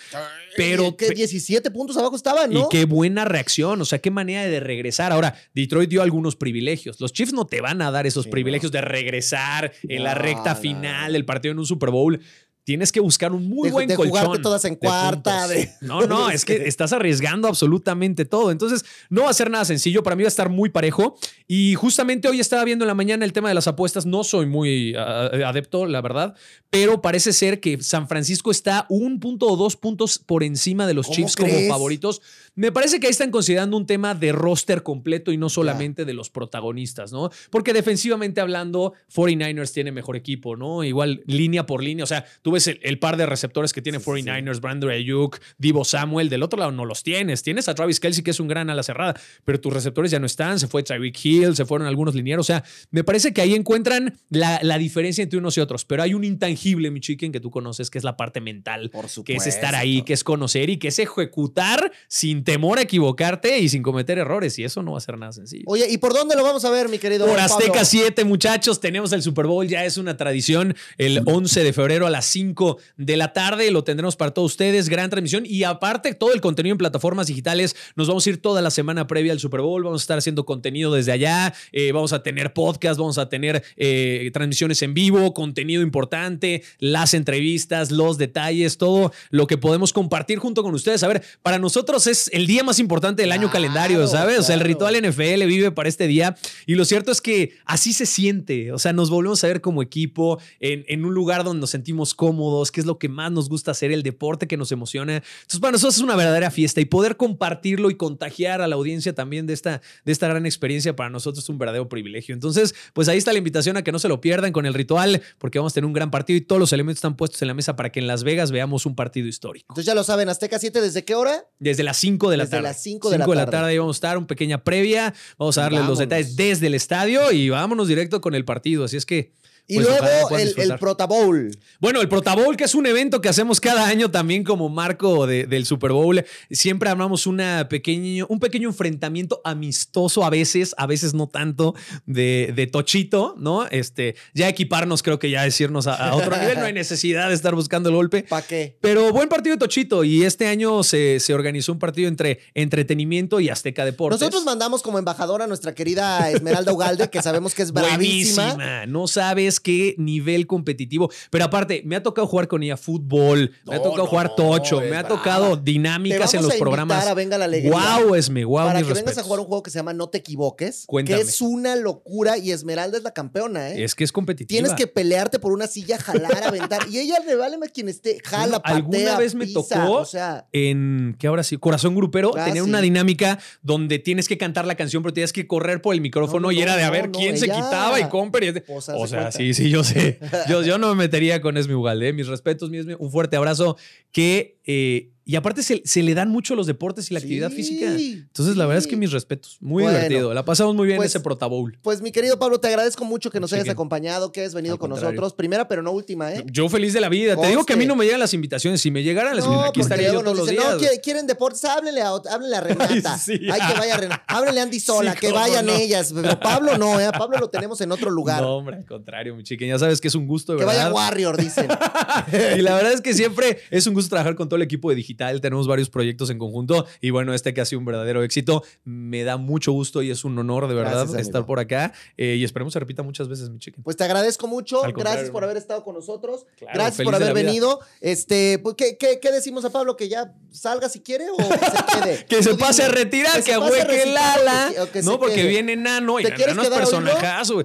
Pero-
que 17 puntos abajo estaban, ¿no?
Y qué buena reacción, o sea, qué manera de regresar. Ahora, Detroit dio algunos privilegios. Los Chiefs no te van a dar esos
Sí,
privilegios de regresar en la recta
no,
final del partido en un Super Bowl. Tienes que buscar un muy
De-
buen
de
colchón.
jugarte todas en cuarta, de-
No, no, es que estás arriesgando absolutamente todo. Entonces, no va a ser nada sencillo. Para mí va a estar muy parejo. Y justamente hoy estaba viendo en la mañana el tema de las apuestas. No soy muy adepto, la verdad, pero parece ser que San Francisco está un punto o dos puntos por encima de los
¿Cómo
Chiefs como favoritos. Me parece que ahí están considerando un tema de roster completo y no solamente de los protagonistas, ¿no? Porque defensivamente hablando, 49ers tiene mejor equipo, ¿no? Igual línea por línea. O sea, tú ves el, par de receptores que tiene 49ers, Brandon Ayuk, Divo Samuel, del otro lado no los tienes. Tienes a Travis Kelsey, que es un gran ala cerrada, pero tus receptores ya no están. Se fue Tyreek Hill, se fueron algunos linieros. O sea, me parece que ahí encuentran la, diferencia entre unos y otros. Pero hay un intangible, mi chicken, que tú conoces, que es la parte mental, que es estar ahí, que es conocer y que es ejecutar sin temor a equivocarte y sin cometer errores. Y eso no va a ser nada sencillo.
Oye, ¿y por dónde lo vamos a ver, mi querido?
Por Azteca 7, muchachos. Tenemos el Super Bowl, ya es una tradición. El 11 de febrero a las 5 de la tarde. Lo tendremos para todos ustedes. Gran transmisión. Y aparte, todo el contenido en plataformas digitales. Nos vamos a ir toda la semana previa al Super Bowl. Vamos a estar haciendo contenido desde allá. Eh, vamos a tener podcast, vamos a tener eh, transmisiones en vivo, contenido importante, las entrevistas, los detalles, todo lo que podemos compartir junto con ustedes. A ver, para nosotros es el día más importante del año calendario, ¿sabes? O sea, el ritual NFL vive para este día. Y lo cierto es que así se siente. O sea, nos volvemos a ver como equipo en, en un lugar donde nos sentimos cómodos, que es lo que más nos gusta hacer, el deporte que nos emociona. Entonces, para nosotros es una verdadera fiesta y poder compartirlo y contagiar a la audiencia también de esta, de esta gran experiencia para nosotros es un verdadero privilegio. Entonces, pues ahí está la invitación a que no se lo pierdan con el ritual, porque vamos a tener un gran partido y todos los elementos están puestos en la mesa para que en Las Vegas veamos un partido histórico.
Entonces ya lo saben, Azteca 7, ¿desde qué hora?
Desde las 5 de la
desde
tarde.
las 5 de, la, tarde.
de la tarde. Ahí vamos a estar, una pequeña previa. Vamos a darles los detalles desde el estadio y vámonos directo con el partido. Así es que
y pues luego el, el, Prota Bowl.
Bueno, el Prota Bowl, que es un evento que hacemos cada año también como marco del Super Bowl. Siempre armamos una pequeño, un pequeño enfrentamiento amistoso a veces, a veces no tanto, de, de tochito, ¿no? Este, ya equiparnos, creo que ya decirnos a, otro nivel. No hay necesidad de estar buscando el golpe.
¿Para qué?
Pero buen partido de tochito. Y este año se, se organizó un partido entre entretenimiento y Azteca Deportes.
Nosotros mandamos como embajadora a nuestra querida Esmeralda Ugalde, que sabemos que es bravísima. Buenísima.
No sabes qué nivel competitivo. Pero aparte, me ha tocado jugar con ella fútbol, me ha tocado jugar tocho, me ha tocado dinámicas en los
a
programas.
A Venga la Alegría
wow, Esme, wow.
Para que vengas a jugar un juego que se llama No te equivoques,
Cuéntame.
que es una locura y Esmeralda es la campeona, ¿eh?
Es que es competitiva.
Tienes que pelearte por una silla, jalar, aventar. y ella le vale a quien esté, jala, patea,
Alguna vez me tocó
o sea,
en, ¿qué ahora sí? Corazón Grupero, ah, tener una dinámica donde tienes que cantar la canción, pero tienes que correr por el micrófono y era de a ver quién se quitaba y comper. O sea, sí, sí, yo sé. Yo, yo no me metería con Esme Ugalde. Mis respetos, mi. Un fuerte abrazo. Que eh, y aparte se, le dan mucho los deportes y la actividad física. Entonces, la verdad es que mis respetos. Muy divertido. La pasamos muy bien en
pues,
ese Prota Bowl.
Pues, mi querido Pablo, te agradezco mucho que nos hayas acompañado, que hayas venido con nosotros. Primera, pero no última, ¿eh?
Yo feliz de la vida. Te digo que a mí no me llegan las invitaciones. Si me llegaran las invitaciones, aquí estaría yo todos los días. No,
quieren deportes, háblenle a, háblenle a Renata. Ay, que vaya Renata. Háblenle a Andy Sola, que vayan ellas. Pero Pablo no, ¿eh? Pablo lo tenemos en otro lugar.
No, hombre, al contrario, mi chiquen. Ya sabes que es un gusto, de
que
verdad.
Que vaya Warrior, dicen.
y la verdad es que siempre es un gusto trabajar con todo el equipo de digital. Tenemos varios proyectos en conjunto. Y bueno, este que ha sido un verdadero éxito. Me da mucho gusto y es un honor de verdad estar por acá. Eh, y esperemos se repita muchas veces, mi chicken.
Pues te agradezco mucho. Gracias por haber estado con nosotros. Gracias por haber venido. Este, pues, ¿qué, qué, decimos a Pablo? ¿Que ya salga si quiere o que se quede?
que se pase a retirar, que, que el ala. no, porque viene Nano y Nano es personajazo.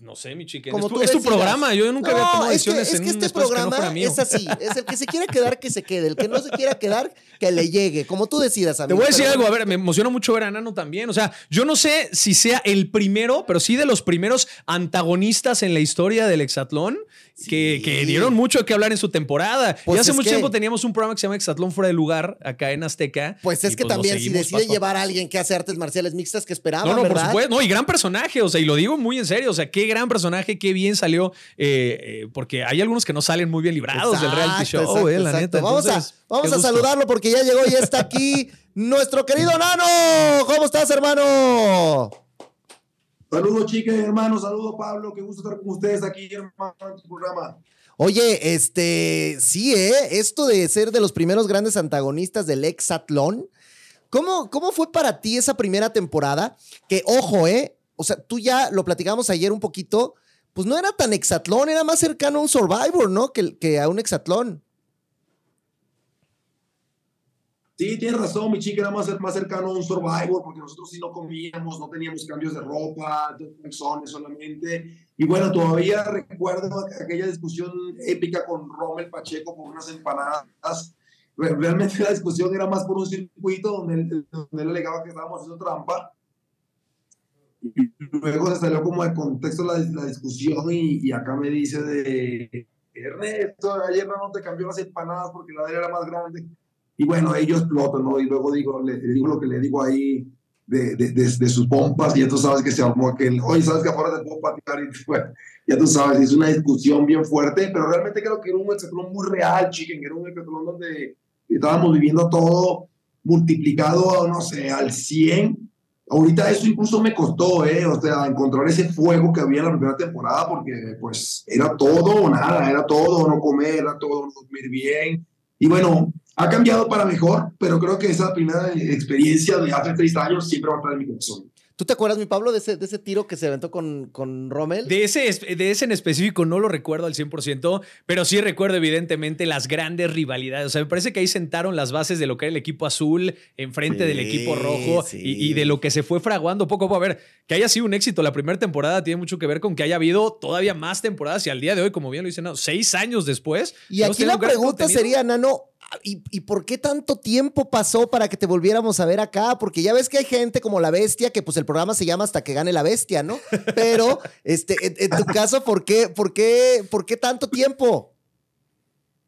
No sé, mi chica. Es, tu, programa. Yo nunca había tomado decisiones
es que, es
que
este programa es así. Es el que se quiera quedar, que se quede. El que no se quiera quedar, que le llegue. Como tú decidas, amigo.
Te voy a decir algo. A ver, me emociona mucho ver a Nano también. O sea, yo no sé si sea el primero, pero sí de los primeros antagonistas en la historia del hexatlón que, dieron mucho que hablar en su temporada. y pues hace mucho tiempo teníamos un programa que se llama Exatlón Fuera de Lugar, acá en Azteca.
Pues es que pues también, si decide llevar a alguien que hace artes marciales mixtas que esperaba.
No, no,
por
supuesto. No, y gran personaje, o sea, y lo digo muy en serio. O sea, qué gran personaje, qué bien salió. Eh, eh, porque hay algunos que no salen muy bien librados del reality show, eh, la neta.
Vamos, a, vamos a saludarlo porque ya llegó y está aquí nuestro querido Nano. ¿Cómo estás, hermano?
Saludos, chicas, hermanos. Saludos, Pablo. Qué gusto estar con ustedes aquí, hermano, en tu programa.
Oye, este, sí, ¿eh? Esto de ser de los primeros grandes antagonistas del Exatlón. ¿Cómo, ¿Cómo fue para ti esa primera temporada? Que, ojo, ¿eh? O sea, tú ya lo platicamos ayer un poquito. Pues no era tan Exatlón, era más cercano a un Survivor, ¿no? Que, que a un Exatlón.
Sí, tienes razón, mi chica era más, más cercano a un Survivor, porque nosotros sí no comíamos, no teníamos cambios de ropa, calzones solamente. Y bueno, todavía recuerdo aquella discusión épica con Rommel Pacheco por unas empanadas. Realmente la discusión era más por un circuito donde él, donde él alegaba que estábamos haciendo trampa. Y luego se salió como de contexto la, la discusión y, y acá me dice de Ernesto, ayer no te cambió las empanadas porque la de él era más grande. Y bueno, ellos explotan, ¿no? Y luego digo, le, digo lo que le digo ahí de, de, de, sus pompas y ya tú sabes que se armó aquel, oye, ¿sabes que afuera te puedo patear? Y bueno, ya tú sabes, es una discusión bien fuerte, pero realmente creo que era un hexatlón muy real, chiquen, era un hexatlón donde estábamos viviendo todo multiplicado, no sé, al 100 Ahorita eso incluso me costó, ¿eh? O sea, encontrar ese fuego que había en la primera temporada, porque pues era todo o nada, era todo no comer, era todo no dormir bien. Y bueno, ha cambiado para mejor, pero creo que esa primera experiencia de hace tres años siempre va a estar en mi corazón.
¿Tú te acuerdas, mi Pablo, de ese, de ese tiro que se aventó con, con Rommel?
De ese, de ese en específico no lo recuerdo al 100%, pero sí recuerdo evidentemente las grandes rivalidades. O sea, me parece que ahí sentaron las bases de lo que era el equipo azul enfrente del equipo rojo y, y, de lo que se fue fraguando poco a poco. A ver, que haya sido un éxito la primera temporada tiene mucho que ver con que haya habido todavía más temporadas y al día de hoy, como bien lo dicen, no, seis años después.
Y aquí la pregunta sería, Nano, ¿Y, por qué tanto tiempo pasó para que te volviéramos a ver acá? Porque ya ves que hay gente como La Bestia, que pues el programa se llama Hasta que gane la Bestia, ¿no? Pero, este, en, tu caso, ¿por qué, por, qué, ¿por qué tanto tiempo?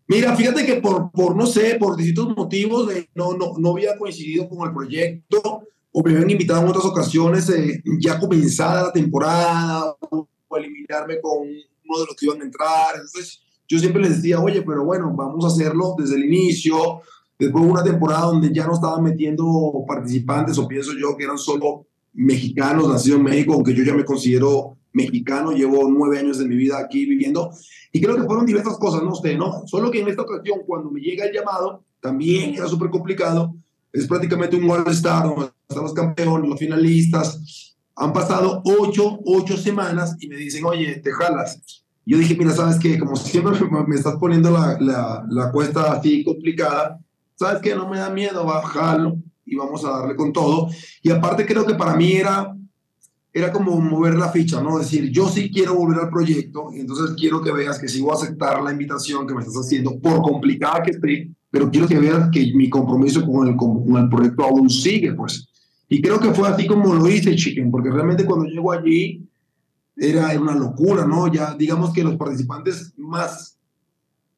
Mira, fíjate que por, por no sé, por distintos motivos, no, no, no había coincidido con el proyecto o me habían invitado en otras ocasiones, eh, ya comenzada la temporada, o eliminarme con uno de los que iban a entrar. Entonces, yo siempre les decía, oye, pero bueno, vamos a hacerlo desde el inicio. Después de una temporada donde ya no estaban metiendo participantes, o pienso yo que eran solo mexicanos nacidos en México, aunque yo ya me considero mexicano, llevo nueve años de mi vida aquí viviendo, y creo que fueron diversas cosas, no usted, ¿no? Solo que en esta ocasión, cuando me llega el llamado, también era súper complicado, es prácticamente un All-Star, donde están los campeones, los finalistas, han pasado ocho, ocho semanas y me dicen, oye, te jalas, yo dije, mira, sabes que como siempre me estás poniendo la, la, la, cuesta así complicada, sabes que no me da miedo bajarlo y vamos a darle con todo. Y aparte creo que para mí era, era como mover la ficha, ¿no? Decir, yo sí quiero volver al proyecto y entonces quiero que veas que sí voy a aceptar la invitación que me estás haciendo, por complicada que esté, pero quiero que veas que mi compromiso con el, con el proyecto aún sigue, pues. Y creo que fue así como lo hice, Chicken, porque realmente cuando llego allí, era una locura, ¿no? Ya digamos que los participantes más,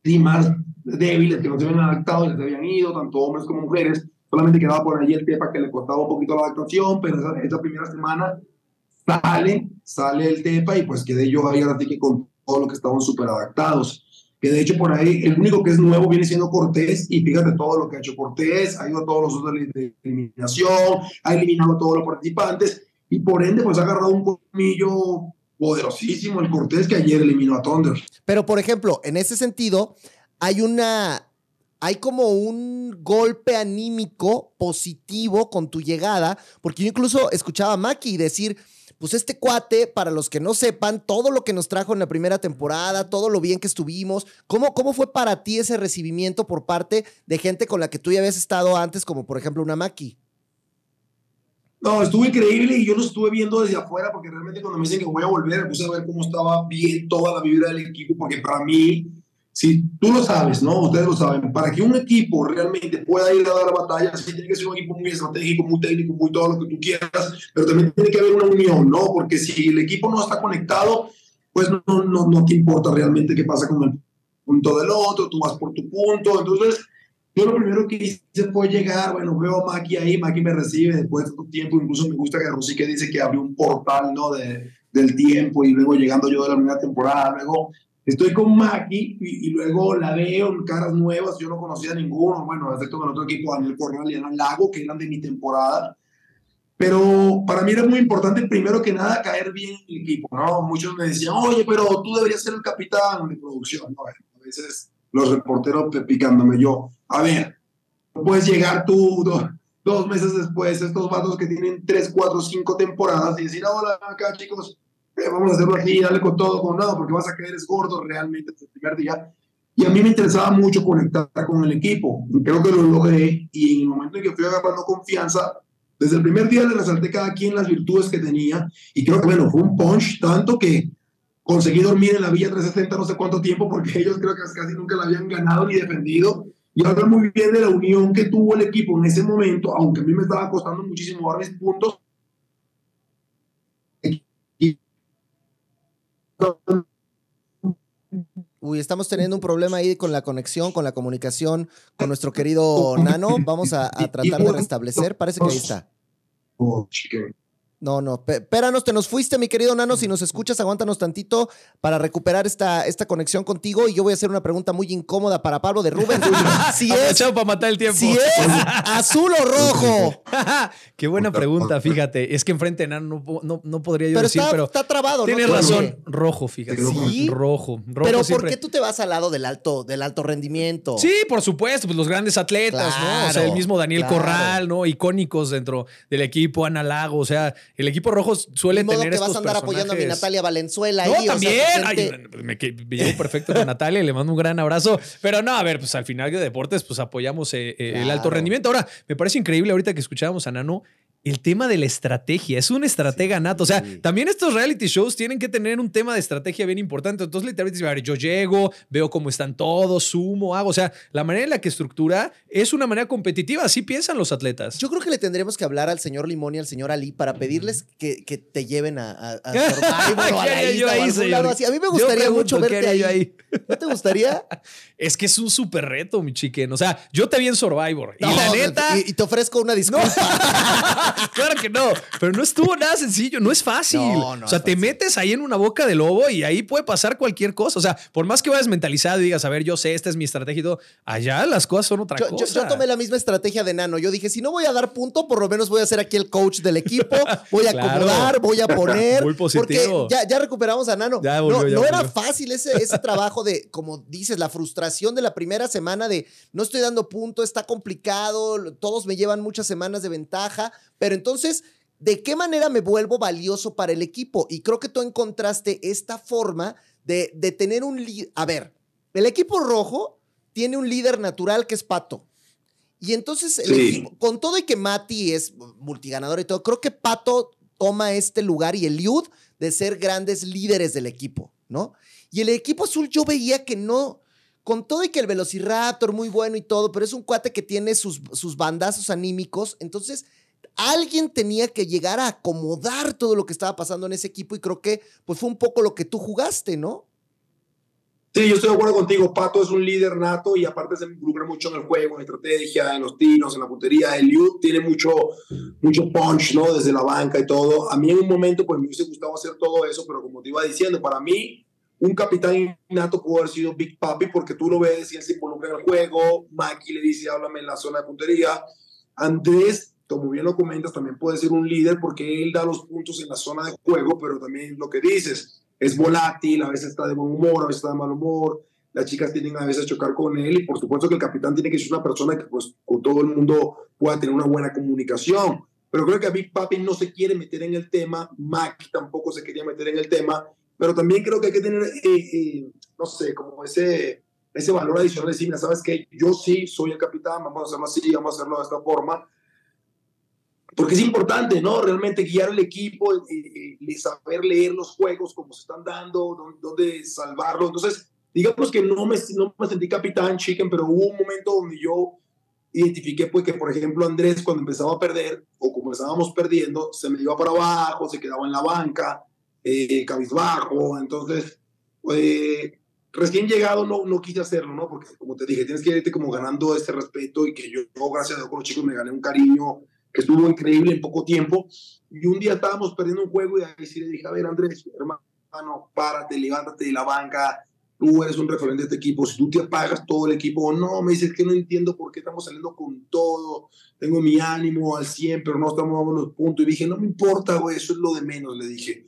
y más débiles, que no se habían adaptado, ya se habían ido, tanto hombres como mujeres, solamente quedaba por allí el TEPA que le costaba un poquito la adaptación, pero esa, esa primera semana sale, sale el TEPA y pues quedé yo ahí ahora que con todo lo que estaban súper adaptados. Que de hecho por ahí el único que es nuevo viene siendo Cortés y fíjate todo lo que ha hecho Cortés, ha ido a todos los otros de eliminación, ha eliminado a todos los participantes y por ende pues ha agarrado un colmillo poderosísimo el Cortés que ayer eliminó a Thunder.
Pero, por ejemplo, en ese sentido, hay una. Hay como un golpe anímico positivo con tu llegada, porque yo incluso escuchaba a Maki decir, pues este cuate, para los que no sepan, todo lo que nos trajo en la primera temporada, todo lo bien que estuvimos, ¿cómo, cómo fue para ti ese recibimiento por parte de gente con la que tú ya habías estado antes, como por ejemplo una Maki?
No, estuvo increíble y yo lo estuve viendo desde afuera porque realmente cuando me dicen que voy a volver, puse a ver cómo estaba bien toda la vibra del equipo, porque para mí, si tú lo sabes, ¿no? Ustedes lo saben, para que un equipo realmente pueda ir a dar batalla, sí tiene que ser un equipo muy estratégico, muy técnico, muy todo lo que tú quieras, pero también tiene que haber una unión, ¿no? Porque si el equipo no está conectado, pues no, no, no te importa realmente qué pasa con el punto del otro, tú vas por tu punto, entonces yo lo primero que hice fue llegar, bueno, veo a Maki ahí, Maki me recibe después de un tiempo, incluso me gusta que Rosy que dice que abrió un portal, ¿no? De, del tiempo y luego llegando yo de la primera temporada, luego estoy con Maki y, luego la veo caras nuevas, yo no conocía a ninguno, bueno, excepto con otro equipo, Daniel Corral y Ana Lago, que eran de mi temporada, pero para mí era muy importante, primero que nada, caer bien en el equipo, ¿no? Muchos me decían, oye, pero tú deberías ser el capitán de producción, ¿no? A veces los reporteros picándome yo. A ver, puedes llegar tú dos, meses después, estos vatos que tienen tres, cuatro, cinco temporadas y decir, hola, acá chicos, eh, vamos a hacerlo aquí, dale con todo, con nada, porque vas a caer es gordo realmente desde el primer día. Y a mí me interesaba mucho conectar con el equipo. Creo que lo logré y en el momento en que fui agarrando confianza, desde el primer día le resalté cada quien las virtudes que tenía y creo que, bueno, fue un punch tanto que conseguí dormir en la Villa 360 no sé cuánto tiempo porque ellos creo que casi nunca la habían ganado ni defendido. Y hablo muy bien de la unión que tuvo el equipo en ese momento, aunque a mí me estaba costando muchísimo dar mis puntos.
Uy, estamos teniendo un problema ahí con la conexión, con la comunicación con nuestro querido Nano. Vamos a, a tratar de restablecer. Parece que ahí está.
Oh, chique.
No, no, espéranos, te nos fuiste, mi querido Nano. Si nos escuchas, aguántanos tantito para recuperar esta, esta conexión contigo. Y yo voy a hacer una pregunta muy incómoda para Pablo de Rubén. si es,
para matar el tiempo.
si es azul o rojo.
Qué buena pregunta, fíjate. Es que enfrente de Nano no, no, no podría yo
Pero
decir,
está,
pero
está trabado, ¿no?
tienes
¿Por
razón. Rojo, fíjate.
¿Sí?
Rojo. Rojo
Pero ¿por
siempre.
qué tú te vas al lado del alto, del alto rendimiento?
Sí, por supuesto, pues los grandes atletas, ¿no? O sea, el mismo Daniel
claro.
Corral, ¿no? Icónicos dentro del equipo, Ana Lago, o sea, el equipo rojo suele
Ni modo
tener
que vas
estos
a andar apoyando a mi
personajes-
Natalia Valenzuela.
No,
ahí, o sea,
también.
gente-
Ay, me, me llevo perfecto con Natalia, le mando un gran abrazo. Pero no, a ver, pues al final de deportes, pues apoyamos eh, eh, el alto rendimiento. Ahora, me parece increíble ahorita que escuchábamos a Nano. El tema de la estrategia, es un estratega nato. O sea,
sí.
también estos reality shows tienen que tener un tema de estrategia bien importante. Entonces, literalmente, a ver, yo llego, veo cómo están todos, sumo, hago. O sea, la manera en la que estructura es una manera competitiva. Así piensan los atletas.
Yo creo que le tendremos que hablar al señor Limón y al señor Ali para pedirles que, que te lleven a, a, a Survivor o a
¿Qué
la
haría yo
isla o a
ahí,
algún lado así. Mí me gustaría mucho
¿qué
verte ahí.
yo
¿No te gustaría?
Es que es un súper reto, mi chiquen. O sea, yo te vi en Survivor. y la neta.
Y, y te ofrezco una disculpa.
claro que no, pero no estuvo nada sencillo, no es fácil.
No, no
o sea, te
fácil.
metes ahí en una boca de lobo y ahí puede pasar cualquier cosa. O sea, por más que vayas mentalizado y digas, a ver, yo sé, esta es mi estrategia y todo, allá las cosas son otra
Yo,
cosa.
yo tomé la misma estrategia de Nano. Yo dije, si no voy a dar punto, por lo menos voy a ser aquí el coach del equipo. Voy a
Claro.
acomodar, voy a poner.
Muy positivo.
Porque ya, ya recuperamos a Nano.
Ya volvió,
no
ya
no era fácil ese, ese trabajo de, como dices, la frustración de la primera semana de no estoy dando punto, está complicado, todos me llevan muchas semanas de ventaja. Pero entonces, ¿de qué manera me vuelvo valioso para el equipo? Y creo que tú encontraste esta forma de, de tener un... A ver, el equipo rojo tiene un líder natural que es Pato. Y entonces, el
Sí.
equipo- con todo y que Mati es multiganador y todo, creo que Pato toma este lugar y el Liud de ser grandes líderes del equipo, ¿no? Y el equipo azul yo veía que no, con todo y que el Velociraptor muy bueno y todo, pero es un cuate que tiene sus, sus bandazos anímicos, entonces alguien tenía que llegar a acomodar todo lo que estaba pasando en ese equipo y creo que pues fue un poco lo que tú jugaste, ¿no?
Sí, yo estoy de acuerdo contigo. Pato es un líder nato y aparte se involucra mucho en el juego, en estrategia, en los tiros, en la puntería. Eliud tiene mucho, mucho punch, ¿no? Desde la banca y todo. A mí en un momento, pues me hubiese gustado hacer todo eso, pero como te iba diciendo, para mí, un capitán nato pudo haber sido Big Papi porque tú lo ves y él se involucra en el juego. Maki le dice, háblame en la zona de puntería. Andrés, como bien lo comentas, también puede ser un líder porque él da los puntos en la zona de juego, pero también lo que dices es volátil, a veces está de buen humor, a veces está de mal humor, las chicas tienen a veces chocar con él y por supuesto que el capitán tiene que ser una persona que pues con todo el mundo pueda tener una buena comunicación. Pero creo que a Big Papi no se quiere meter en el tema, Mac tampoco se quería meter en el tema, pero también creo que hay que tener, eh, eh, no sé, como ese, ese valor adicional de decir, mira, sabes que yo sí soy el capitán, vamos a hacerlo así, vamos a hacerlo de esta forma, porque es importante, ¿no? Realmente guiar al equipo y- y saber leer los juegos, cómo se están dando, dónde, dónde salvarlo. Entonces, digamos que no me, no me sentí capitán, chicken, pero hubo un momento donde yo identifiqué, pues, que, por ejemplo, Andrés, cuando empezaba a perder, o como estábamos perdiendo, se me iba para abajo, se quedaba en la banca, eh, cabizbajo. Entonces, eh, recién llegado no, no quise hacerlo, ¿no? Porque, como te dije, tienes que irte como ganando este respeto y que yo, gracias a Dios, con los chicos me gané un cariño que estuvo increíble en poco tiempo. Y un día estábamos perdiendo un juego y ahí sí le dije, a ver, Andrés, hermano, párate, levántate de la banca, tú eres un referente de este equipo, si tú te apagas todo el equipo, no, me dices que no entiendo por qué estamos saliendo con todo, tengo mi ánimo al 100, pero no estamos dando los puntos. Y dije, no me importa, güey, eso es lo de menos, le dije.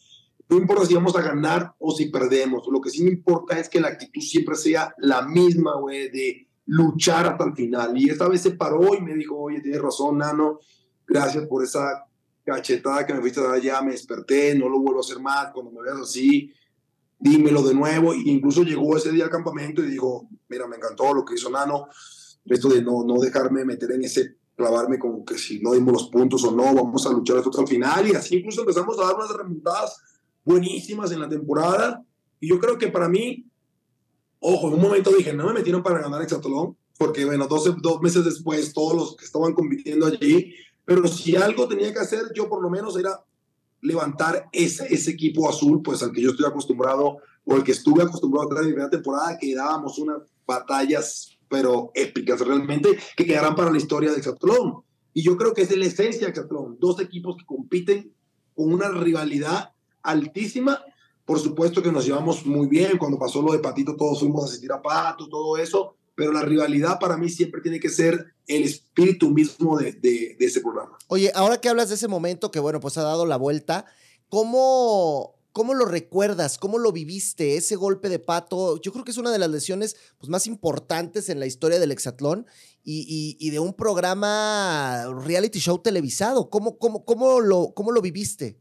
No importa si vamos a ganar o si perdemos, lo que sí me importa es que la actitud siempre sea la misma, güey, de luchar hasta el final. Y esta vez se paró y me dijo, oye, tienes razón, Nano, gracias por esa cachetada que me fuiste a dar ya, me desperté, no lo vuelvo a hacer más, cuando me veas así, dímelo de nuevo, e incluso llegó ese día al campamento y dijo, mira, me encantó lo que hizo Nano, esto de no, no dejarme meter en ese, clavarme como que si no dimos los puntos o no, vamos a luchar hasta el final, y así incluso empezamos a dar unas remontadas buenísimas en la temporada, y yo creo que para mí, ojo, en un momento dije, no me metieron para ganar Exatolón, porque bueno, dos, dos meses después, todos los que estaban compitiendo allí, pero si algo tenía que hacer, yo por lo menos era levantar ese, ese equipo azul, pues al que yo estoy acostumbrado o el que estuve acostumbrado a traer en temporada, que dábamos unas batallas, pero épicas realmente, que quedarán para la historia del Exatlón. Y yo creo que es la esencia del Exatlón. Dos equipos que compiten con una rivalidad altísima. Por supuesto que nos llevamos muy bien. Cuando pasó lo de Patito, todos fuimos a asistir a Pato, todo eso. Pero la rivalidad para mí siempre tiene que ser el espíritu mismo de, de, de ese programa.
Oye, ahora que hablas de ese momento que, bueno, pues ha dado la vuelta, ¿cómo, ¿Cómo lo recuerdas? ¿Cómo lo viviste? Ese golpe de pato, yo creo que es una de las lesiones pues, más importantes en la historia del hexatlón y, y, de un programa reality show televisado. ¿Cómo, cómo, cómo, lo, cómo lo viviste?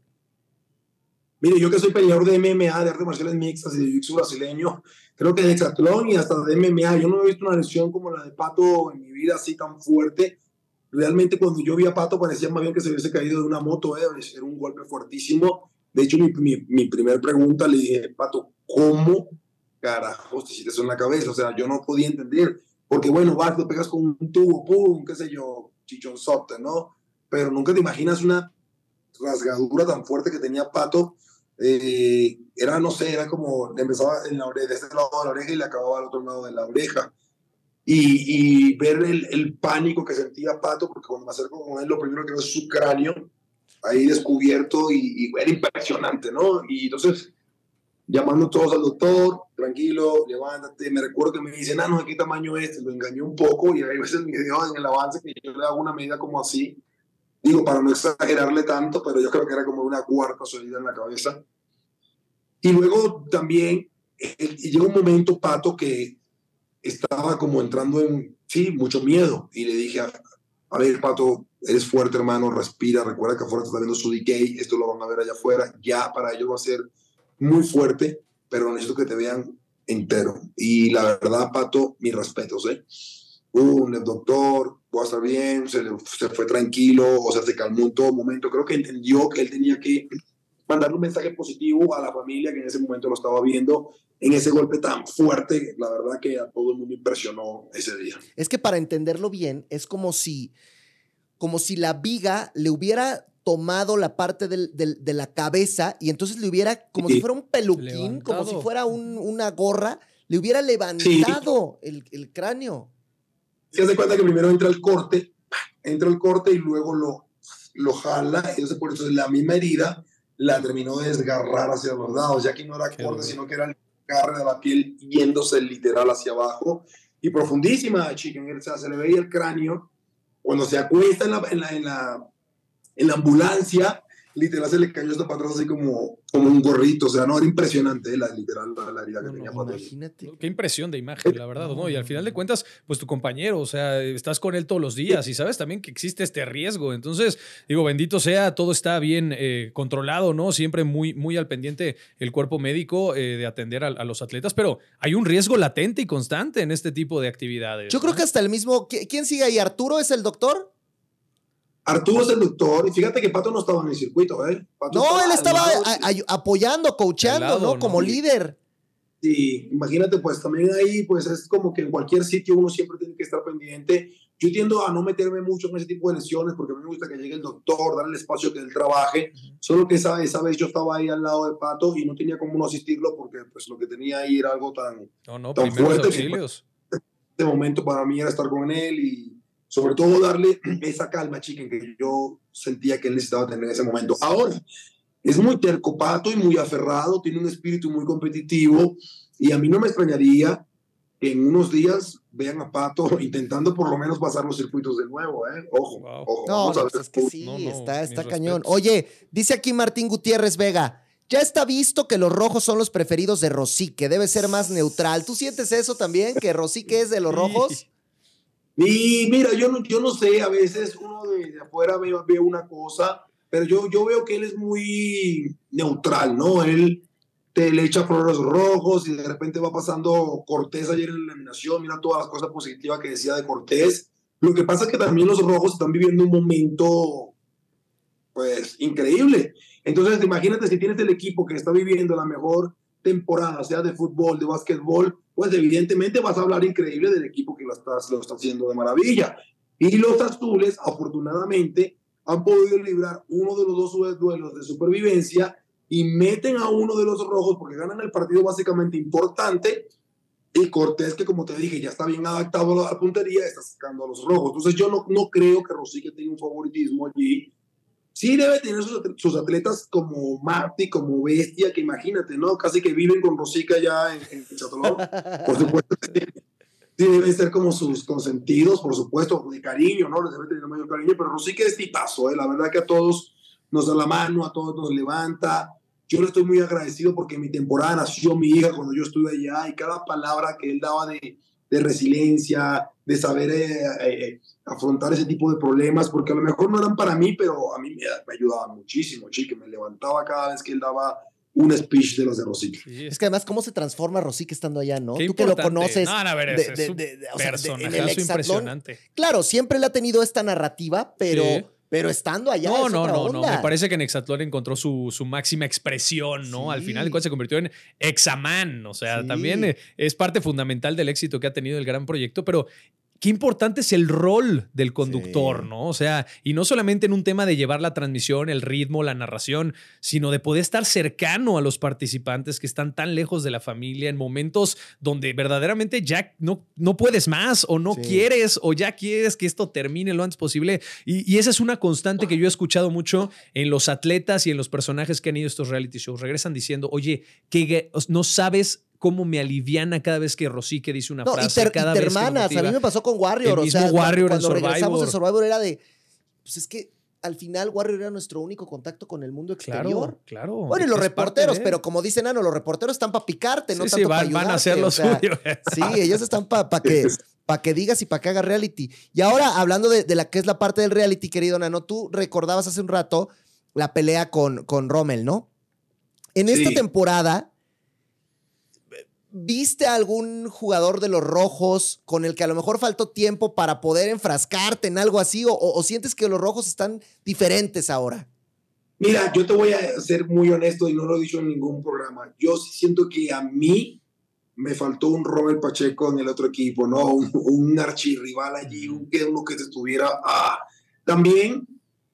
Mire, yo que soy peleador de MMA, de artes marciales mixtas y de jiu brasileño, creo que de hexatlón y hasta de MMA, yo no he visto una lesión como la de Pato en mi vida así tan fuerte. Realmente cuando yo vi a Pato parecía más bien que se hubiese caído de una moto, ¿eh? era un golpe fuertísimo de hecho, mi, mi, mi primera pregunta le dije, Pato, ¿cómo carajo te hiciste eso en la cabeza? O sea, yo no podía entender, porque bueno, vas, te pegas con un tubo, pum, qué sé yo, chichonzote, ¿no? Pero nunca te imaginas una rasgadura tan fuerte que tenía Pato. Eh, era, no sé, era como, empezaba en la oreja, de este lado de la oreja y le acababa al otro lado de la oreja. Y, y ver el, el, pánico que sentía Pato, porque cuando me acerco con él, lo primero que veo es su cráneo, ahí descubierto y, era impresionante, ¿no? Y entonces, llamando todos al doctor, tranquilo, levántate. Me recuerdo que me dicen, ah, no, ¿de qué tamaño es? Lo engañó un poco y ahí ves el video en el avance que yo le hago una medida como así. Digo, para no exagerarle tanto, pero yo creo que era como una cuarta salida en la cabeza. Y luego también llegó un momento, Pato, que estaba como entrando en, sí, mucho miedo. Y le dije, a, a ver, Pato, eres fuerte, hermano, respira, recuerda que afuera está viendo su decay, esto lo van a ver allá afuera, ya para ellos va a ser muy fuerte, pero necesito que te vean entero. Y la verdad, Pato, mis respetos, ¿eh? Un doctor, voy a estar bien, se, se fue tranquilo, o sea, se calmó en todo momento. Creo que entendió que él tenía que mandarle un mensaje positivo a la familia que en ese momento lo estaba viendo en ese golpe tan fuerte, la verdad que a todo el mundo impresionó ese día.
Es que para entenderlo bien, es como si como si la viga le hubiera tomado la parte del, del, de la cabeza y entonces le hubiera, como si fuera un peluquín, como si fuera un, una gorra, le hubiera levantado sí. el, el, cráneo.
Se hace cuenta que primero entra el corte, entra el corte y luego lo, lo jala, entonces por eso la misma herida la terminó de desgarrar hacia los lados, ya que no era corte, sino que era el agarre de la piel yéndose literal hacia abajo. Y profundísima, chicken, o sea, se le veía el cráneo. Cuando se acuesta en la, en la, en la, en la ambulancia, literal se le cayó esto para atrás así como, como un gorrito. O sea, no, era impresionante la, literal la, la herida que no, tenía no,
Imagínate. Qué impresión de imagen, la verdad, ¿no? Y al final de cuentas, pues tu compañero, o sea, estás con él todos los días y sabes también que existe este riesgo. Entonces, digo, bendito sea, todo está bien eh, controlado, ¿no? Siempre muy, muy al pendiente el cuerpo médico eh, de atender a, a, los atletas, pero hay un riesgo latente y constante en este tipo de actividades.
Yo ¿no? creo que hasta el mismo, ¿quién sigue ahí? ¿Arturo es el doctor?
Arturo es el doctor, y fíjate que Pato no estaba en el circuito, ¿eh? Pato
no, estaba él estaba a, a, apoyando, coachando, lado, ¿no? ¿no? Como líder.
Sí, imagínate, pues también ahí, pues es como que en cualquier sitio uno siempre tiene que estar pendiente. Yo tiendo a no meterme mucho en ese tipo de lesiones porque a mí me gusta que llegue el doctor, darle el espacio que él trabaje. Uh -huh. Solo que esa, esa vez yo estaba ahí al lado de Pato y no tenía cómo no asistirlo porque pues lo que tenía ahí era algo tan,
no, no,
tan fuerte.
Auxilios.
Que, de momento para mí era estar con él y sobre todo darle esa calma, chicken, que yo sentía que él necesitaba tener en ese momento. Ahora, es muy tercopato y muy aferrado, tiene un espíritu muy competitivo y a mí no me extrañaría que en unos días vean a Pato intentando por lo menos pasar los circuitos de nuevo, ¿eh? Ojo, wow. ojo.
No, no pues es que sí, no, no, está, está cañón. Respetos. Oye, dice aquí Martín Gutiérrez Vega, ya está visto que los rojos son los preferidos de Rosique, debe ser más neutral. ¿Tú sientes eso también, que Rosique es de los rojos?
Y mira, yo no, yo no sé, a veces uno de, de afuera ve, una cosa, pero yo, yo veo que él es muy neutral, ¿no? Él te le echa flores rojos y de repente va pasando Cortés ayer en la eliminación, mira todas las cosas positivas que decía de Cortés. Lo que pasa es que también los rojos están viviendo un momento, pues, increíble. Entonces, imagínate si tienes el equipo que está viviendo la mejor temporada, sea de fútbol, de básquetbol, pues evidentemente vas a hablar increíble del equipo que lo, estás, lo está haciendo de maravilla. Y los azules, afortunadamente, han podido librar uno de los dos duelos de supervivencia y meten a uno de los rojos porque ganan el partido básicamente importante y Cortés, que como te dije, ya está bien adaptado a la puntería, está sacando a los rojos. Entonces yo no, no creo que Rosique tenga un favoritismo allí. Sí debe tener sus, atletas como Marty, como Bestia, que imagínate, ¿no? Casi que viven con Rosica ya en, en Por supuesto sí, deben ser como sus consentidos, por supuesto, de cariño, ¿no? Les debe tener mayor cariño, pero Rosique es tipazo, ¿eh? La verdad que a todos nos da la mano, a todos nos levanta yo le estoy muy agradecido porque en mi temporada nació mi hija cuando yo estuve allá y cada palabra que él daba de, de resiliencia, de saber eh, eh, afrontar ese tipo de problemas, porque a lo mejor no eran para mí, pero a mí me, me ayudaba muchísimo, chique, me levantaba cada vez que él daba un speech de los de Rosique.
Es que además, ¿cómo se transforma Rosique estando allá, no? Tú que lo conoces.
No, a ver, es, de, de, personaje impresionante.
Claro, siempre le ha tenido esta narrativa, pero pero estando allá.
No, no, no, no. Me parece que en Exatlón encontró su, su máxima expresión, ¿no? Al final, cual se convirtió en Examan. O sea, también es parte fundamental del éxito que ha tenido el gran proyecto, pero qué importante es el rol del conductor, ¿no? O sea, y no solamente en un tema de llevar la transmisión, el ritmo, la narración, sino de poder estar cercano a los participantes que están tan lejos de la familia en momentos donde verdaderamente ya no, no puedes más o no quieres o ya quieres que esto termine lo antes posible. Y, esa es una constante que yo he escuchado mucho en los atletas y en los personajes que han ido a estos reality shows. Regresan diciendo, oye, que no sabes cómo me aliviana cada vez que Rosique dice una frase.
Y
cada
vez hermanas, a mí me pasó con Warrior.
El mismo Warrior
cuando
en
regresamos de Survivor era de, pues es que al final Warrior era nuestro único contacto con el mundo exterior.
Claro, claro.
Bueno, y los reporteros, pero como dice Nano, los reporteros están para picarte, no tanto para
van, a hacer lo suyo.
sí, ellos están para que, para que digas y para que hagas reality. Y ahora, hablando de, la que es la parte del reality, querido Nano, tú recordabas hace un rato la pelea con, con Rommel, ¿no? En esta temporada ¿Viste a algún jugador de los rojos con el que a lo mejor faltó tiempo para poder enfrascarte en algo así? ¿O, sientes que los rojos están diferentes ahora?
Mira, yo te voy a ser muy honesto y no lo he dicho en ningún programa. Yo siento que a mí me faltó un Robert Pacheco en el otro equipo, ¿no? Un, un archirrival allí, un, uno que se estuviera. Ah. También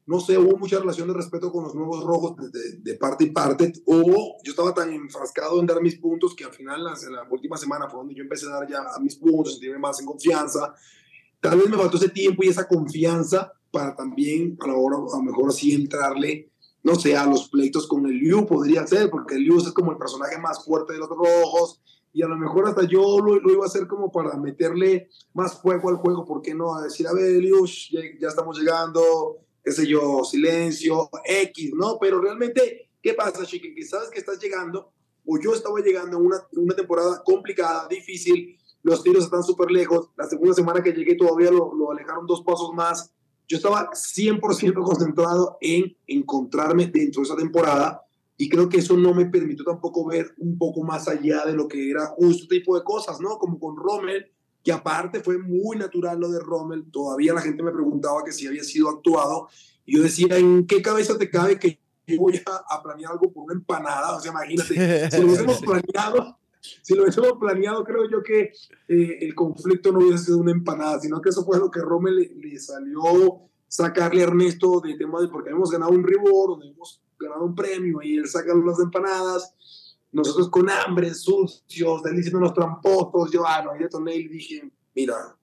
no sé, hubo mucha relación de respeto con los nuevos rojos de, parte y parte, o yo estaba tan enfrascado en dar mis puntos que al final, en la última semana fue donde yo empecé a dar ya mis puntos, sentirme más en confianza. Tal vez me faltó ese tiempo y esa confianza para también a la hora, a lo mejor así entrarle, no sé, a los pleitos con el Liu podría ser, porque el Liu es como el personaje más fuerte de los rojos, y a lo mejor hasta yo lo, iba a hacer como para meterle más fuego al juego, ¿por qué no? A decir, a ver, Liu, ya, ya estamos llegando, qué sé yo, silencio, X, ¿no? Pero realmente, ¿qué pasa, Chiquen? Que sabes que estás llegando, o yo estaba llegando en una, una temporada complicada, difícil, los tiros están súper lejos, la segunda semana que llegué todavía lo, lo alejaron dos pasos más, yo estaba 100% concentrado en encontrarme dentro de esa temporada y creo que eso no me permitió tampoco ver un poco más allá de lo que era justo este tipo de cosas, ¿no? Como con Rommel, que aparte fue muy natural lo de Rommel, todavía la gente me preguntaba que si había sido actuado, y yo decía, ¿en qué cabeza te cabe que yo voy a, planear algo por una empanada? O sea, imagínate, si lo hubiésemos planeado, si lo hubiésemos planeado, creo yo que eh, el conflicto no hubiese sido una empanada, sino que eso fue lo que Rommel le, salió sacarle a Ernesto de tema de porque hemos ganado un reward, hemos ganado un premio, y él saca las empanadas, nosotros con hambre, sucios, diciendo tramposos, yo, ah, no, detoné y dije, mira,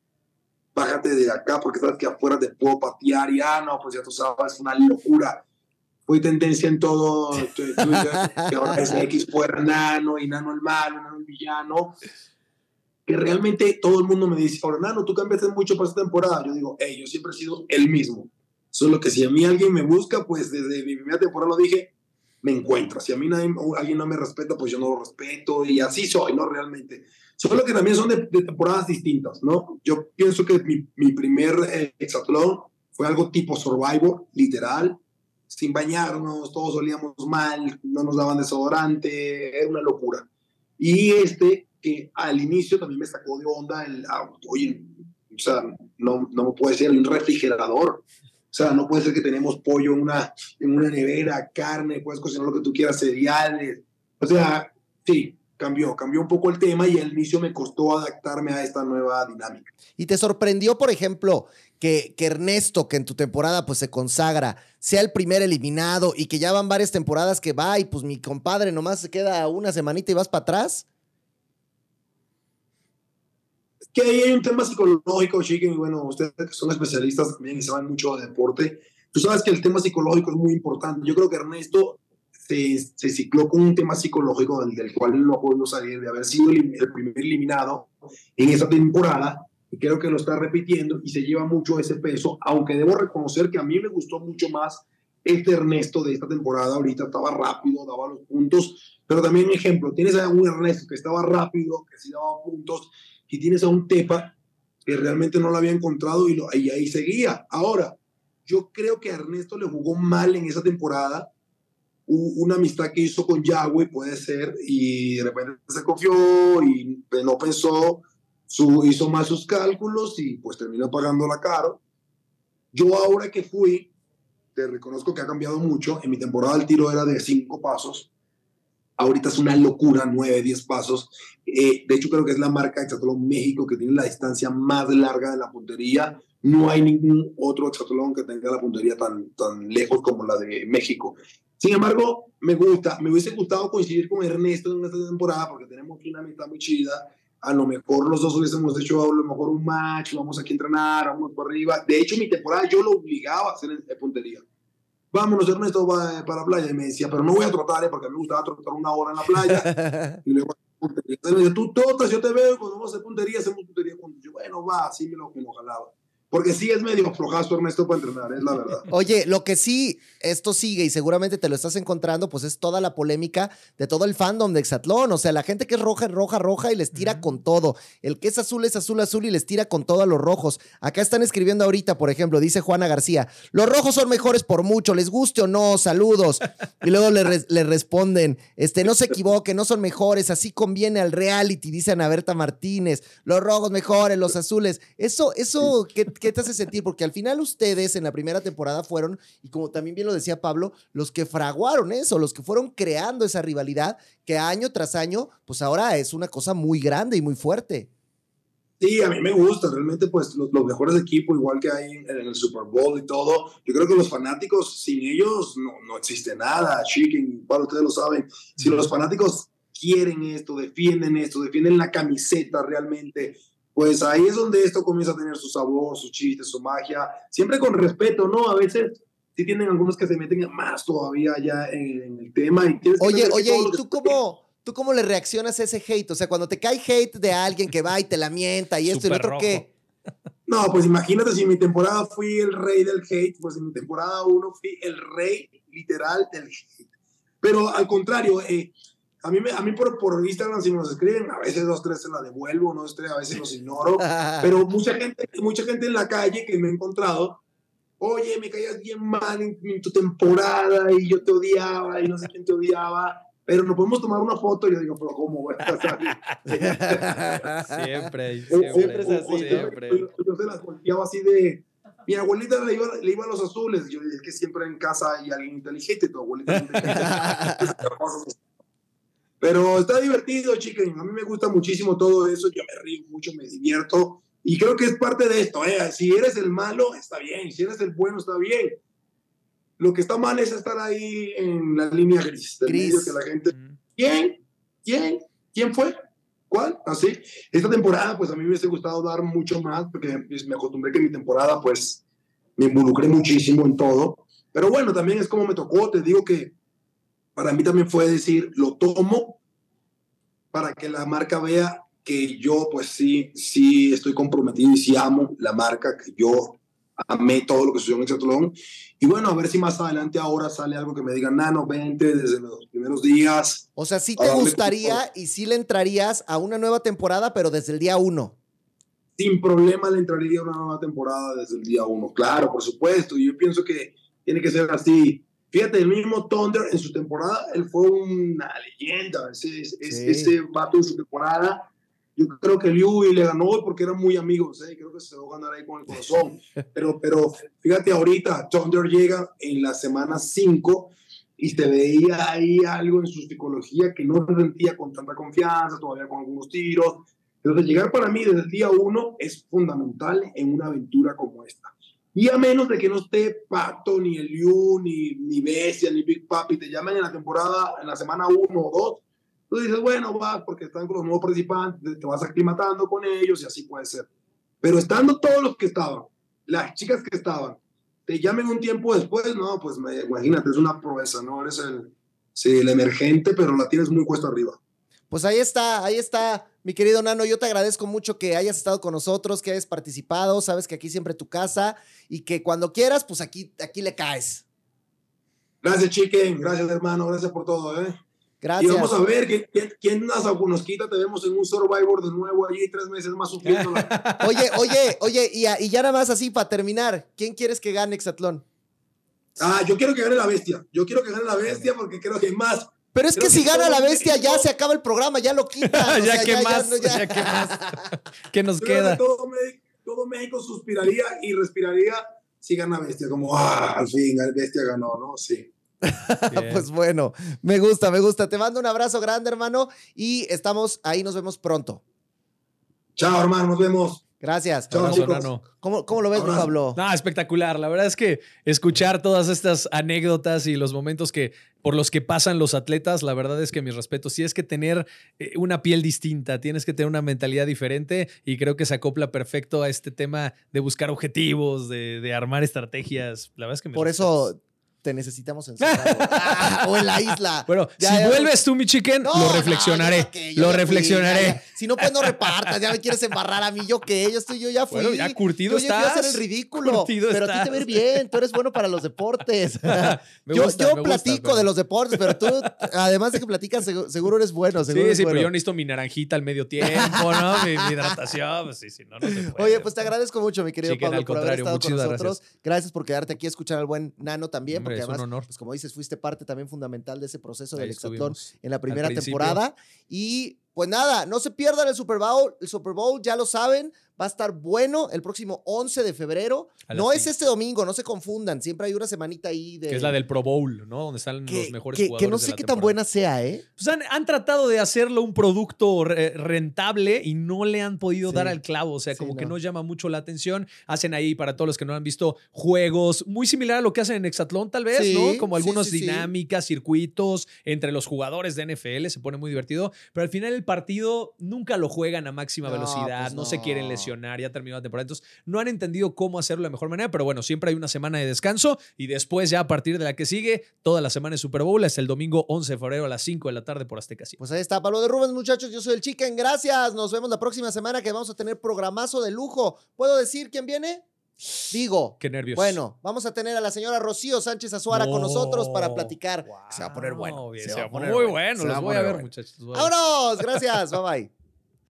bájate de acá porque sabes que afuera te puedo patear y, ah, no, pues ya tú sabes, es una locura. Fue tendencia en todo que ahora es X fuera Nano y Nano el malo, Nano el villano. Que realmente todo el mundo me dice, ahora Nano, tú cambiaste mucho para esta temporada. Yo digo, hey, yo siempre he sido el mismo. Solo que si a mí alguien me busca, pues desde mi primera temporada lo dije, me encuentro. Si a mí nadie, alguien no me respeta, pues yo no lo respeto y así soy, ¿no? Realmente. Solo que también son de, temporadas distintas, ¿no? Yo pienso que mi, primer eh, hexatlón fue algo tipo Survivor, literal, sin bañarnos, todos olíamos mal, no nos daban desodorante, era una locura. Y este, que al inicio también me sacó de onda el, ah, oye, o sea, no, no me puede ser un refrigerador. O sea, no puede ser que tenemos pollo en una, en una nevera, carne, puedes cocinar lo que tú quieras, cereales. O sea, sí, cambió, cambió un poco el tema y al inicio me costó adaptarme a esta nueva dinámica.
¿Y te sorprendió, por ejemplo, que, Ernesto, que en tu temporada pues se consagra, sea el primer eliminado y que ya van varias temporadas que va y pues mi compadre nomás se queda una semanita y vas para atrás?
Que ahí hay un tema psicológico, Chiquen, y bueno, ustedes que son especialistas también y saben mucho de deporte, tú sabes que el tema psicológico es muy importante. Yo creo que Ernesto se, se cicló con un tema psicológico del, del cual no podido salir, de haber sido el, el, primer eliminado en esa temporada, y creo que lo está repitiendo y se lleva mucho ese peso, aunque debo reconocer que a mí me gustó mucho más este Ernesto de esta temporada, ahorita estaba rápido, daba los puntos, pero también ejemplo, tienes a un Ernesto que estaba rápido, que sí daba puntos, y tienes a un Tepa que realmente no lo había encontrado y, lo, y ahí seguía. Ahora, yo creo que a Ernesto le jugó mal en esa temporada. Una amistad que hizo con Yahweh, puede ser, y de repente se confió y no pensó, su, hizo mal sus cálculos y pues terminó pagándola caro. Yo ahora que fui, te reconozco que ha cambiado mucho. En mi temporada el tiro era de cinco pasos ahorita es una locura, 9, 10 pasos. Eh, de hecho, creo que es la marca Exatolón México que tiene la distancia más larga de la puntería. No hay ningún otro Exatolón que tenga la puntería tan, tan lejos como la de México. Sin embargo, me gusta, me hubiese gustado coincidir con Ernesto en esta temporada porque tenemos una mitad muy chida. A lo mejor los dos hubiésemos hecho a lo mejor un match, vamos aquí a entrenar, vamos por arriba. De hecho, mi temporada yo lo obligaba a hacer en, en puntería vámonos Ernesto va para la playa. Y me decía, pero no voy a trotar, ¿eh? porque me gustaba trotar una hora en la playa. y luego, tú trotas, yo te veo, cuando vamos a hacer puntería, hacemos puntería juntos. Yo, bueno, va, así me lo, me lo jalaba. Porque sí es medio flojazo Ernesto para entrenar, es la verdad.
Oye, lo que sí, esto sigue y seguramente te lo estás encontrando, pues es toda la polémica de todo el fandom de Exatlón. O sea, la gente que es roja es roja, roja y les tira uh -huh. con todo. El que es azul es azul, azul y les tira con todo a los rojos. Acá están escribiendo ahorita, por ejemplo, dice Juana García, los rojos son mejores por mucho, les guste o no, saludos. Y luego le, re le responden, este, no se equivoquen, no son mejores, así conviene al reality, dice Ana Berta Martínez. Los rojos mejores, los azules. Eso, eso, ¿qué, ¿qué te hace sentir? Porque al final ustedes en la primera temporada fueron, y como también bien lo decía Pablo, los que fraguaron eso, los que fueron creando esa rivalidad que año tras año, pues ahora es una cosa muy grande y muy fuerte.
Sí, a mí me gusta, realmente pues los, los, mejores equipos, igual que hay en el Super Bowl y todo, yo creo que los fanáticos, sin ellos no, no existe nada, Chicken, para ustedes lo saben, si los fanáticos quieren esto, defienden esto, defienden la camiseta realmente, pues ahí es donde esto comienza a tener su sabor, su chiste, su magia, siempre con respeto, ¿no? A veces sí tienen algunos que se meten más todavía ya en, en el tema. Y
oye, oye, ¿y tú cómo, tú cómo le reaccionas a ese hate? O sea, cuando te cae hate de alguien que va y te lamenta y esto Super y lo otro, rojo. ¿qué?
No, pues imagínate si en mi temporada fui el rey del hate, pues en mi temporada uno fui el rey literal del hate. Pero al contrario, eh, a mí, me, a mí por, por Instagram si los escriben, a veces dos, tres se la devuelvo, dos, tres, a veces los ignoro, pero mucha gente, mucha gente en la calle que me he encontrado, oye, me caías bien mal en, en, tu temporada y yo te odiaba y no sé quién te odiaba, pero nos podemos tomar una foto y yo digo, pero ¿cómo? Güey?
siempre, siempre, siempre es así,
siempre. Yo, yo se las volteaba así de, mi abuelita le iba, le iba a los azules, yo es que siempre en casa hay alguien inteligente, tu abuelita Pero está divertido, chicas. A mí me gusta muchísimo todo eso. Yo me río mucho, me divierto. Y creo que es parte de esto. ¿eh? Si eres el malo, está bien. Si eres el bueno, está bien. Lo que está mal es estar ahí en la línea gris. Del gris. Medio que la gente. ¿Quién? ¿Quién? ¿Quién fue? ¿Cuál? Así. Esta temporada, pues a mí me hubiese gustado dar mucho más, porque me acostumbré que mi temporada, pues me involucré muchísimo en todo. Pero bueno, también es como me tocó. Te digo que para mí también fue decir, lo tomo para que la marca vea que yo pues sí, sí estoy comprometido y sí amo la marca, que yo amé todo lo que sucedió en Exatlón. Y bueno, a ver si más adelante ahora sale algo que me diga, nano, vente desde los primeros días.
O sea, sí te gustaría y sí le entrarías a una nueva temporada, pero desde el día uno.
Sin problema le entraría a una nueva temporada desde el día uno, claro, por supuesto. Yo pienso que tiene que ser así Fíjate, el mismo Thunder en su temporada, él fue una leyenda. Ese, sí. ese vato en su temporada, yo creo que Liu le ganó porque eran muy amigos. ¿eh? Creo que se va a ganar ahí con el corazón. Pero, pero fíjate, ahorita Thunder llega en la semana 5 y se veía ahí algo en su psicología que no se sentía con tanta confianza, todavía con algunos tiros. Entonces, llegar para mí desde el día uno es fundamental en una aventura como esta. Y a menos de que no esté Pato, ni Eliu, ni, ni Bestia, ni Big Papi, te llamen en la temporada, en la semana uno o dos, tú dices, bueno, vas porque están con los nuevos participantes, te vas aclimatando con ellos y así puede ser. Pero estando todos los que estaban, las chicas que estaban, te llamen un tiempo después, no, pues me, imagínate, es una proeza, ¿no? Eres el, sí, el emergente, pero la tienes muy cuesta arriba.
Pues ahí está, ahí está, mi querido Nano. Yo te agradezco mucho que hayas estado con nosotros, que hayas participado. Sabes que aquí siempre tu casa y que cuando quieras, pues aquí, aquí le caes.
Gracias, Chiquen. Gracias, hermano. Gracias por todo, ¿eh?
Gracias.
Y vamos a ver quién, quién, quién nos, quita. Te vemos en un Survivor de nuevo allí, tres meses más sufriendo.
oye, oye, oye, y, y, ya nada más así para terminar. ¿Quién quieres que gane Exatlón?
Ah, yo quiero que gane la bestia. Yo quiero que gane la bestia porque creo que hay más.
Pero es que, que, si gana la bestia México, ya se acaba el programa, ya lo quitan.
ya, sea, que ya, más, ya, ya, que más. ¿Qué nos queda?
Que todo, México, todo, México, suspiraría y respiraría si gana bestia. Como, ah, al fin, el bestia ganó, ¿no? Sí.
pues bueno, me gusta, me gusta. Te mando un abrazo grande, hermano, y estamos ahí, nos vemos pronto.
Chao, hermano, nos vemos.
Gracias.
Chao,
¿Cómo, ¿Cómo, ¿Cómo, lo ves,
Abrazo.
Pablo?
No, espectacular. La verdad es que escuchar todas estas anécdotas y los momentos que por los que pasan los atletas, la verdad es que mis respetos. Sí es que tener eh, una piel distinta, tienes que tener una mentalidad diferente y creo que se acopla perfecto a este tema de buscar objetivos, de, de armar estrategias. La verdad es que
por respetos. eso te necesitamos encerrado. ah, o en la isla.
Bueno, ya, si ya, vuelves tú, mi chicken, no, lo reflexionaré. No, que, lo reflexionaré.
Fui, si no, pues no repartas. Ya me quieres embarrar a mí. ¿Yo qué? Yo estoy, yo ya fui.
Bueno, ya curtido
yo
estás.
Yo a hacer el ridículo.
Curtido
pero
estás.
a ti te ver bien. Tú eres bueno para los deportes.
me
yo
gusta,
yo
me
platico
gusta, pero...
de los deportes, pero tú, además de que platicas, seguro eres bueno. Seguro
sí,
eres
sí,
bueno.
pero yo necesito mi naranjita al medio tiempo, ¿no? mi, mi, hidratación. Pues sí, sí, no, no se puede.
Oye, pues te agradezco mucho, mi querido
Chiquen,
Pablo,
al
por haber estado con nosotros.
gracias.
gracias por quedarte aquí a escuchar al buen Nano también, porque
es un
además,
honor.
pues como dices, fuiste parte también fundamental de ese proceso
Ahí
del hexatlón en la primera temporada. Y pues nada, no se pierdan el Super Bowl, el Super Bowl, ya lo saben, va a estar bueno el próximo 11 de febrero. No es este domingo, no se confundan, siempre hay una semanita ahí de...
Que es la del Pro Bowl, ¿no? Donde están
que,
los mejores
que-
jugadores.
que no
de
sé
la
qué tan buena sea, ¿eh?
Pues han, han tratado de hacerlo un producto re- rentable y no le han podido
Sí.
dar al clavo. O sea,
Sí,
como que
no.
llama mucho la atención. Hacen ahí, para todos los que no han visto, juegos muy similar a lo que hacen en Hexatlón, tal vez,
Sí,
¿no? Como algunas dinámicas, circuitos entre los jugadores de NFL. Se pone muy divertido. Pero al final el partido nunca lo juegan a máxima
No,
velocidad.
pues
no. se quieren lesionar. Ya terminó la temporada. Entonces, no han entendido cómo hacerlo de la mejor manera. Pero bueno, siempre hay una semana de descanso y después, ya a partir de la que sigue, toda la semana es Super Bowl. Hasta el domingo 11 de febrero a las 5 de la tarde por Azteca 7.
Pues ahí está, Pablo de Rubens, muchachos. Yo soy el Chicken. Gracias. Nos vemos la próxima semana que vamos a tener programazo de lujo. ¿Puedo decir quién viene? Digo.
Qué nervios.
Bueno, vamos a tener a la señora Rocío Sánchez Azuara con nosotros para platicar.
Wow,
Se va a poner bueno.
bien,
Se
se
va a poner
muy
bueno.
bueno. Los voy a ver,
bueno.
muchachos.
¡Vámonos! Gracias. Bye bye.